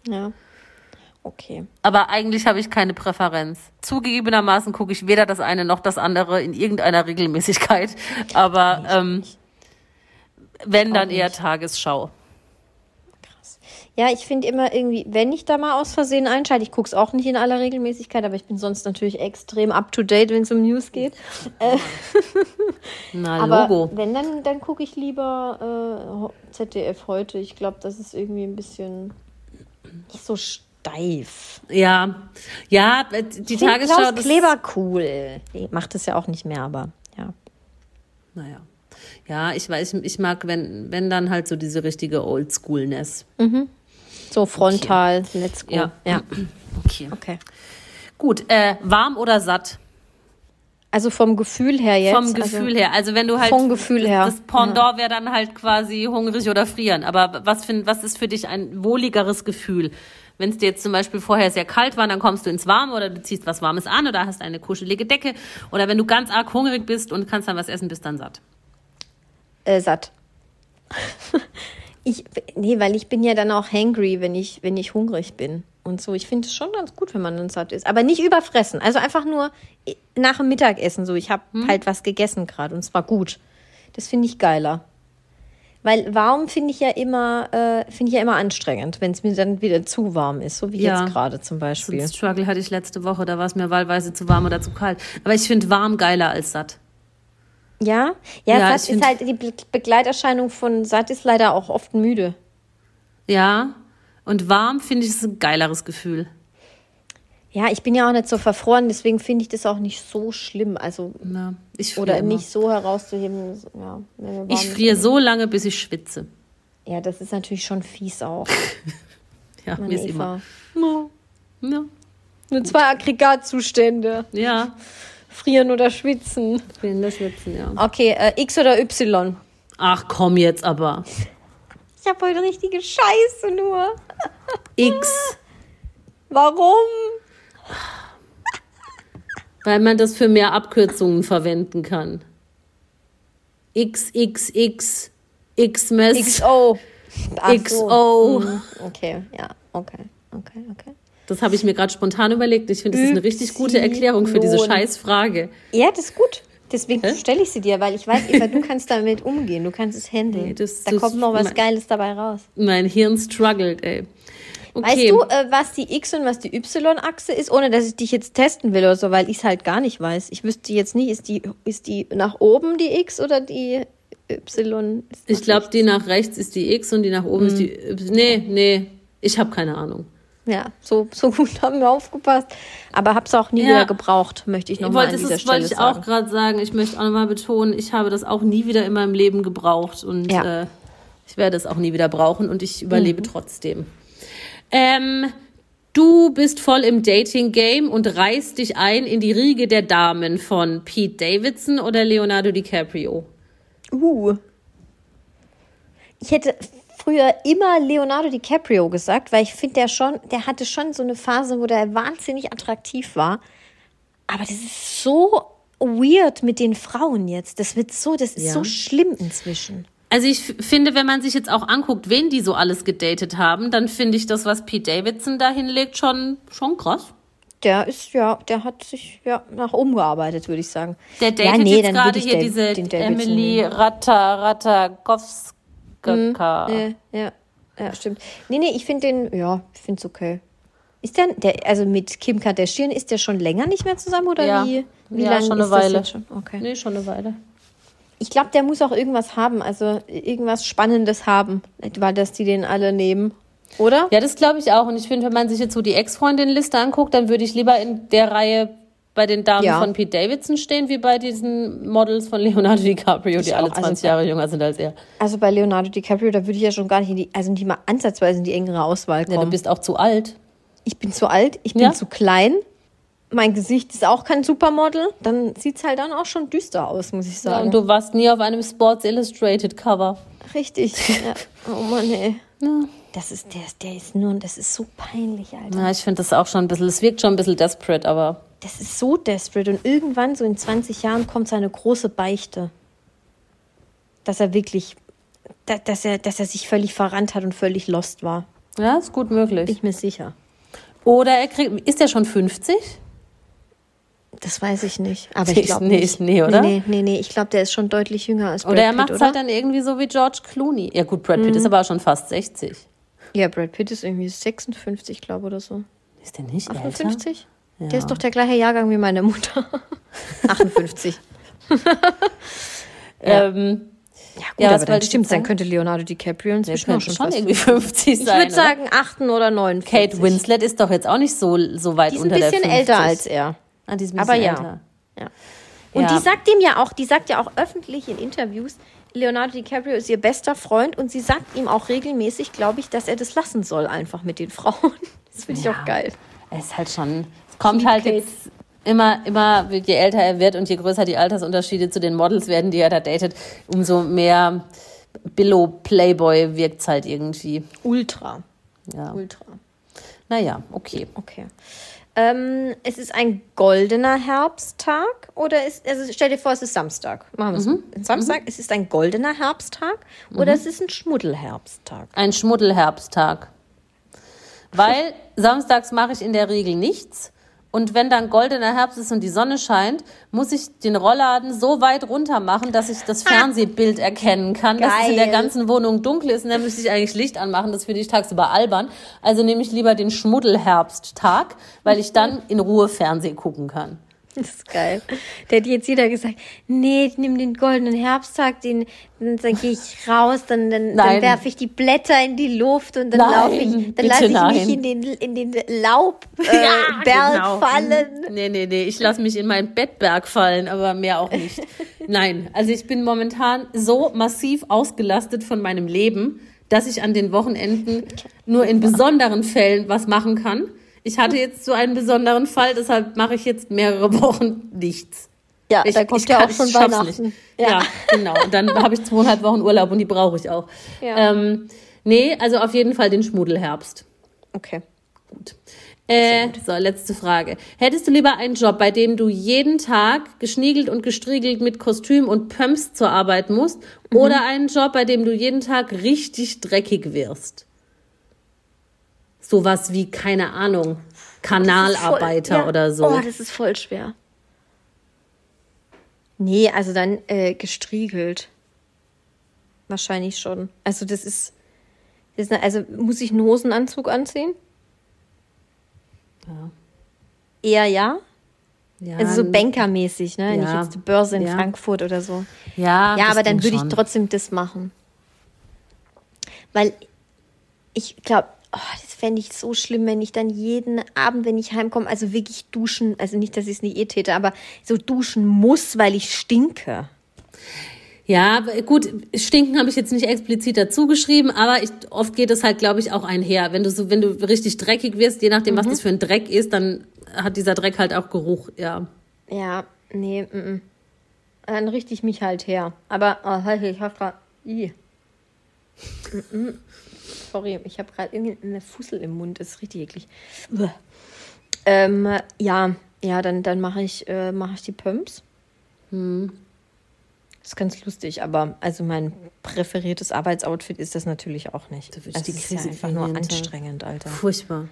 Ja. Okay. Aber eigentlich habe ich keine Präferenz. Zugegebenermaßen gucke ich weder das eine noch das andere in irgendeiner Regelmäßigkeit. Aber ähm, wenn, dann eher Tagesschau. Ja, ich finde immer irgendwie, wenn ich da mal aus Versehen einschalte, ich gucke es auch nicht in aller Regelmäßigkeit, aber ich bin sonst natürlich extrem up to date, wenn es um News geht. Na, Aber Logo. wenn, dann, dann gucke ich lieber äh, ZDF heute. Ich glaube, das ist irgendwie ein bisschen nicht so steif. Ja, ja, die Ich find Tagesschau. Klaus Kleber cool. Macht es ja auch nicht mehr, aber ja. Naja. Ja, ich weiß, ich mag, wenn, wenn dann halt so diese richtige Oldschoolness. So frontal, let's go. Ja. ja. Okay. Okay. Gut, äh, warm oder satt? Also vom Gefühl her jetzt. Vom Gefühl also, her. Also wenn du halt. vom Gefühl her, Das Pendant wäre dann halt quasi hungrig oder frieren. Aber was, find, was ist für dich ein wohligeres Gefühl? Wenn es dir jetzt zum Beispiel vorher sehr kalt war, dann kommst du ins Warme oder du ziehst was Warmes an oder hast eine kuschelige Decke. Oder wenn du ganz arg hungrig bist und kannst dann was essen, bist dann satt. Äh, satt. ich, nee, weil ich bin ja dann auch hangry, wenn ich, wenn ich hungrig bin. Und so. Ich finde es schon ganz gut, wenn man dann satt ist. Aber nicht überfressen. Also einfach nur nach dem Mittagessen so. Ich habe halt was gegessen gerade und zwar gut. Das finde ich geiler. Weil warm finde ich ja immer, äh, finde ich ja immer anstrengend, wenn es mir dann wieder zu warm ist, so wie Ja. jetzt gerade zum So Beispiel. einen Struggle hatte ich letzte Woche, da war es mir wahlweise zu warm oder zu kalt. Aber ich finde warm geiler als satt. Ja, ja, Ja, satt ist halt die Be Begleiterscheinung von satt ist leider auch oft müde. Ja. Und warm finde ich ist ein geileres Gefühl. Ja, ich bin ja auch nicht so verfroren, deswegen finde ich das auch nicht so schlimm. Also Ja, ich friere oder immer. nicht so herauszuheben. Ja, Ich friere so lange, bis ich schwitze. Ja, das ist natürlich schon fies auch. Ja, mir ist Eva. immer. Ja. Nur zwei Aggregatzustände. Ja, Frieren oder schwitzen. ich bin in der Schwitzen, ja. Okay, äh, X oder Y? Ach komm jetzt aber. Ich habe heute richtige Scheiße nur. X, Warum? weil man das für mehr Abkürzungen verwenden kann. XXX, Xmas, XO. Ach. XO. Mhm. Okay, ja, okay, okay, okay. Das habe ich mir gerade spontan überlegt. Ich finde, das ist eine richtig gute Erklärung für diese. Scheißfrage. Ja, das ist gut. Deswegen Hä? stelle ich sie dir, weil ich weiß, Eva, du kannst damit umgehen, du kannst es handeln. Nee, das- da das- kommt noch was mein- Geiles dabei raus. Mein Hirn struggelt, ey. Okay. Weißt du, äh, was die X- und was die Y-Achse ist, ohne dass ich dich jetzt testen will oder so, weil ich es halt gar nicht weiß. Ich wüsste jetzt nicht, ist die, ist die nach oben die X oder die Y? Ich glaube, die nach rechts ist die X und die nach oben ist die Mhm. Y. Nee, nee, ich habe keine Ahnung. Ja, so, so gut haben wir aufgepasst. Aber hab's auch nie Ja. wieder gebraucht, möchte ich Ich nochmal wollte, an dieser das wollte Stelle ich auch sagen. gerade sagen. Ich möchte auch nochmal betonen, ich habe das auch nie wieder in meinem Leben gebraucht und Ja. äh, ich werde es auch nie wieder brauchen und ich überlebe Mhm. trotzdem. Ähm, du bist voll im Dating-Game und reißt dich ein in die Riege der Damen von Pete Davidson oder Leonardo DiCaprio. Uh. Ich hätte früher immer Leonardo DiCaprio gesagt, weil ich finde, der schon, der hatte schon so eine Phase, wo der wahnsinnig attraktiv war. Aber das ist so weird mit den Frauen jetzt. Das wird so, das ist Ja. so schlimm inzwischen. Also ich finde, wenn man sich jetzt auch anguckt, wen die so alles gedatet haben, dann finde ich das, was Pete Davidson da hinlegt, schon, schon krass. Der ist, ja, der hat sich ja nach oben gearbeitet, würde ich sagen. Der ja, datet nee, jetzt gerade hier diese den Emily nehmen. Ratta, Ratakowska. Ja, ja, ja, stimmt. Nee, nee, ich finde den, ja, ich finde es okay. Ist der, der, also mit Kim Kardashian, ist der schon länger nicht mehr zusammen oder Ja. wie? Wie Ja, lange schon eine ist das Weile. jetzt schon? Okay. Nee, schon eine Weile. Ich glaube, der muss auch irgendwas haben, also irgendwas Spannendes haben, weil dass die den alle nehmen. Oder? Ja, das glaube ich auch. Und ich finde, wenn man sich jetzt so die Ex-Freundin-Liste anguckt, dann würde ich lieber in der Reihe bei den Damen Ja. von Pete Davidson stehen, wie bei diesen Models von Leonardo DiCaprio, die Ich alle auch. Also 20 bei- Jahre jünger sind als er. Also bei Leonardo DiCaprio, da würde ich ja schon gar nicht in die, also nicht mal ansatzweise in die engere Auswahl Ja, kommen. du bist auch zu alt. ich bin zu alt, ich bin Ja. zu klein. Mein Gesicht ist auch kein Supermodel. Dann sieht es halt dann auch schon düster aus, muss ich Ja, sagen. und du warst nie auf einem Sports Illustrated Cover. Richtig. Ja. Oh Mann, ey. Ja. Das ist, der, der ist nur, das ist so peinlich, Alter. Ja, ich finde das auch schon ein bisschen, es wirkt schon ein bisschen desperate, aber Das ist so desperate. Und irgendwann, so in 20 Jahren, kommt seine große Beichte. Dass er wirklich, da- dass er, dass er sich völlig verrannt hat und völlig lost war. ja, ist gut Bin möglich. ich mir sicher. Oder er kriegt, ist er schon 50? Das weiß ich nicht. Aber Nee, ich glaube nee, nicht. nee, oder? Nee, nee, nee. Ich glaube, der ist schon deutlich jünger als Brad Oder er Pitt, macht es halt dann irgendwie so wie George Clooney. Ja gut, Brad Pitt ist aber auch schon fast 60. Ja, Brad Pitt ist irgendwie 56, glaube oder so. Ist der nicht älter? 58? Ja. Der ist doch der gleiche Jahrgang wie meine Mutter. 58. Ähm, Ja, gut, Ja, aber dann wollte ich stimmt, dann sagen? könnte Leonardo DiCaprio inzwischen auch könnte schon schon irgendwie 50 Ich sein. würde oder? sagen 8 oder 49. Kate Winslet ist doch jetzt auch nicht so, so weit Die ist ein unter der bisschen 50. älter als er. Ah, die ist ein Aber bisschen ja. älter. Ja. Und Ja. die sagt ihm ja auch, die sagt ja auch öffentlich in Interviews, Leonardo DiCaprio ist ihr bester Freund und sie sagt ihm auch regelmäßig, glaube ich, dass er das lassen soll, einfach mit den Frauen. Das finde ich auch geil. Es ist halt schon, kommt halt jetzt immer, immer, je älter er wird und je größer die Altersunterschiede zu den Models werden, die er da datet, umso mehr Billo-Playboy wirkt es halt irgendwie. Ultra. Ja. Ultra. Naja, okay. Okay. Ähm, es ist ein goldener Herbsttag oder ist, also stell dir vor, es ist Samstag. Machen wir es. Mhm. Samstag, es ist ein goldener Herbsttag oder es ist ein Schmuddelherbsttag. Ein Schmuddelherbsttag. Weil samstags mache ich in der Regel nichts. Und wenn dann goldener Herbst ist und die Sonne scheint, muss ich den Rollladen so weit runter machen, dass ich das Fernsehbild erkennen kann, dass es in der Geil. ganzen Wohnung dunkel ist. Und dann müsste ich eigentlich Licht anmachen. Das finde ich tagsüber albern. Also nehme ich lieber den Schmuddelherbsttag, weil ich dann in Ruhe Fernseh gucken kann. Das ist geil. Der hat jetzt jeder gesagt, nee, ich nehme den goldenen Herbsttag, den, dann, dann gehe ich raus, dann, dann, dann werfe ich die Blätter in die Luft und dann laufe ich, dann lasse ich nein. mich in den, in den Laubberg äh, Ja, genau. fallen. Nee, nee, nee, ich lasse mich in meinen Bettberg fallen, aber mehr auch nicht. Nein, also ich bin momentan so massiv ausgelastet von meinem Leben, dass ich an den Wochenenden nur in besonderen Fällen was machen kann. Ich hatte jetzt so einen besonderen Fall, deshalb mache ich jetzt mehrere Wochen nichts. Ja, Ich, da kommt ich ja kann- auch schon Weihnachten. Nicht. Ja. genau. Und dann habe ich zweieinhalb Wochen Urlaub und die brauche ich auch. Ja. Ähm, nee, also auf jeden Fall den Schmuddelherbst. Okay. Gut. Äh, so, letzte Frage. Hättest du lieber einen Job, bei dem du jeden Tag geschniegelt und gestriegelt mit Kostüm und Pumps zur Arbeit musst, oder einen Job, bei dem du jeden Tag richtig dreckig wirst? Sowas wie, keine Ahnung, Kanalarbeiter Voll- ja. oder so. Oh, das ist voll schwer. Nee, also dann äh, gestriegelt. Wahrscheinlich schon. Also das ist, das ist eine, also muss ich einen Hosenanzug anziehen? Ja. Eher ja. ja, Also so bankermäßig, ne? Nicht Ja. jetzt die Börse in Ja. Frankfurt oder so. Ja, Ja, aber dann würde ich trotzdem das machen. Weil ich glaube, oh, das fände ich so schlimm, wenn ich dann jeden Abend, wenn ich heimkomme, also wirklich duschen, also nicht, dass ich es nicht eh täte, aber so duschen muss, weil ich stinke. Ja, aber gut, stinken habe ich jetzt nicht explizit dazu geschrieben, aber ich, oft geht es halt, glaube ich, auch einher. Wenn du so, wenn du richtig dreckig wirst, je nachdem, Mhm. was das für ein Dreck ist, dann hat dieser Dreck halt auch Geruch, ja. Ja, nee, mm, mm. dann richte ich mich halt her. Aber, oh, halt, ich habe gerade, Mm, mm. Sorry, ich habe gerade irgendeine Fussel im Mund, das ist richtig eklig. Ähm, ja, ja, dann, dann mache ich, äh, mach ich die Pumps. Das ist ganz lustig, aber also mein präferiertes Arbeitsoutfit ist das natürlich auch nicht. Da ich Also die es ist ja Krise einfach nur anstrengend, Alter. Furchtbar.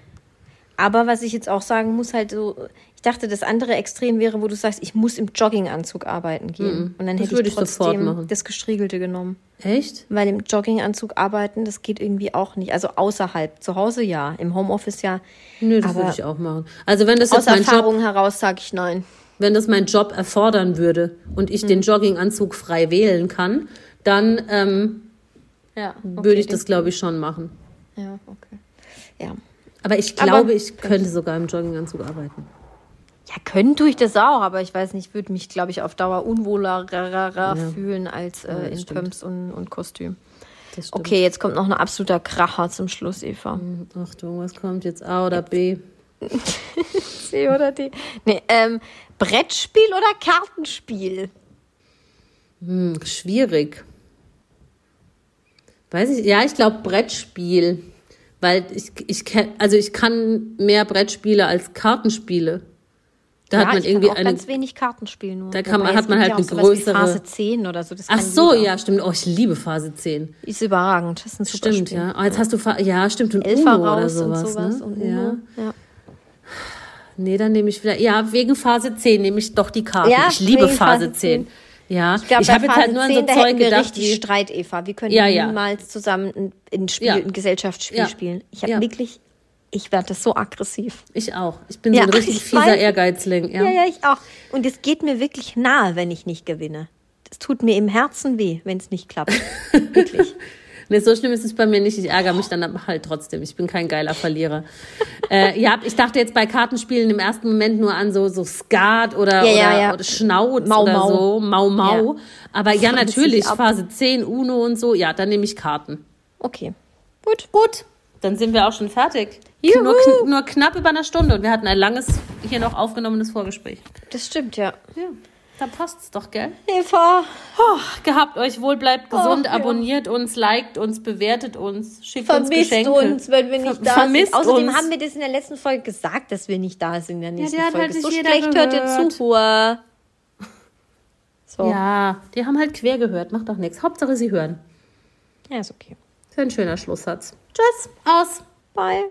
Aber was ich jetzt auch sagen muss, halt so, ich dachte, das andere Extrem wäre, wo du sagst, ich muss im Jogginganzug arbeiten gehen. Und dann Das hätte würde ich ich sofort trotzdem machen. das Gestriegelte genommen. Echt? Weil im Jogginganzug arbeiten, das geht irgendwie auch nicht. Also außerhalb, zu Hause ja, im Homeoffice ja. Nö, das Aber würde ich auch machen. Also wenn das Aus jetzt mein Job, Erfahrung heraus sage ich nein. wenn das mein Job erfordern würde und ich Hm. den Jogginganzug frei wählen kann, dann ähm, Ja, würde ich das, glaube ich, schon machen. Ja, okay. Ja. Aber ich Aber- glaube, ich könnte sogar im Jogginganzug arbeiten. Ja, können tue ich das auch, aber ich weiß nicht, würde mich, glaube ich, auf Dauer unwohler fühlen als äh, in stimmt. Pumps und, und Kostüm. Okay, jetzt kommt noch ein absoluter Kracher zum Schluss, Eva. Achtung, was kommt jetzt? A oder B? C oder D? Nee, ähm, Brettspiel oder Kartenspiel? Hm, schwierig. Weiß ich, ja, ich glaube Brettspiel. Weil ich, ich also ich kann mehr Brettspiele als Kartenspiele. Da hat man irgendwie eine. ganz wenig Kartenspiel nur. Da kann man- hat man halt ja eine größere- Phase 10 oder so. Ach so, jeder. ja, stimmt. Oh, ich liebe Phase 10. Ist überragend. Das ist ein super Stimmt, Spiel. ja. Oh, jetzt hast du, ja, stimmt, und Elfer Uno oder sowas. und sowas ne? und ja. Uno. Ja. Nee, dann nehme ich wieder, ja, wegen Phase 10 nehme ich doch die Karten. Ja, ich liebe Phase, Phase 10. Ja, Ich glaube, ich habe jetzt halt nur an 10, so da Zeug gedacht, richtig wie, Streit, Eva. Wir können Ja, ja. niemals zusammen ein, Spiel, Ja. ein Gesellschaftsspiel Ja. spielen. Ich habe Ja. wirklich, ich werde das so aggressiv. ich auch. Ich bin Ja, so ein richtig ich fieser weiß. Ehrgeizling. Ja. Ja, ja, ich auch. Und es geht mir wirklich nahe, wenn ich nicht gewinne. Das tut mir im Herzen weh, wenn es nicht klappt. wirklich. Nee, so schlimm ist es bei mir nicht. Ich ärgere mich dann aber halt trotzdem. Ich bin kein geiler Verlierer. äh, ja, ich dachte jetzt bei Kartenspielen im ersten Moment nur an so, so Skat oder, Ja, oder, ja. oder Schnauz Mau, oder Mau. so. Mau Mau. Ja. Aber ja, natürlich. Phase 10, Uno und so. Ja, dann nehme ich Karten. Okay. Gut. Gut, dann sind wir auch schon fertig. Juhu. Nur, kn nur knapp über einer Stunde und wir hatten ein langes, hier noch aufgenommenes Vorgespräch. Das stimmt, ja. Ja, dann passt's doch, gell? Eva. Gehabt euch wohl, bleibt gesund, ja. abonniert uns, liked uns, bewertet uns, schickt uns Vermisst Geschenke. uns, wenn wir nicht Ver da vermisst sind. Außerdem uns. haben wir das in der letzten Folge gesagt, dass wir nicht da sind in der nächsten die hat Folge. halt so schlecht hört ihr gehört. zu. So. Ja. Ja, die haben halt quer gehört, macht doch nichts. Hauptsache sie hören. ja, ist okay. Das ist ein schöner Schlusssatz. Tschüss, aus. Bye.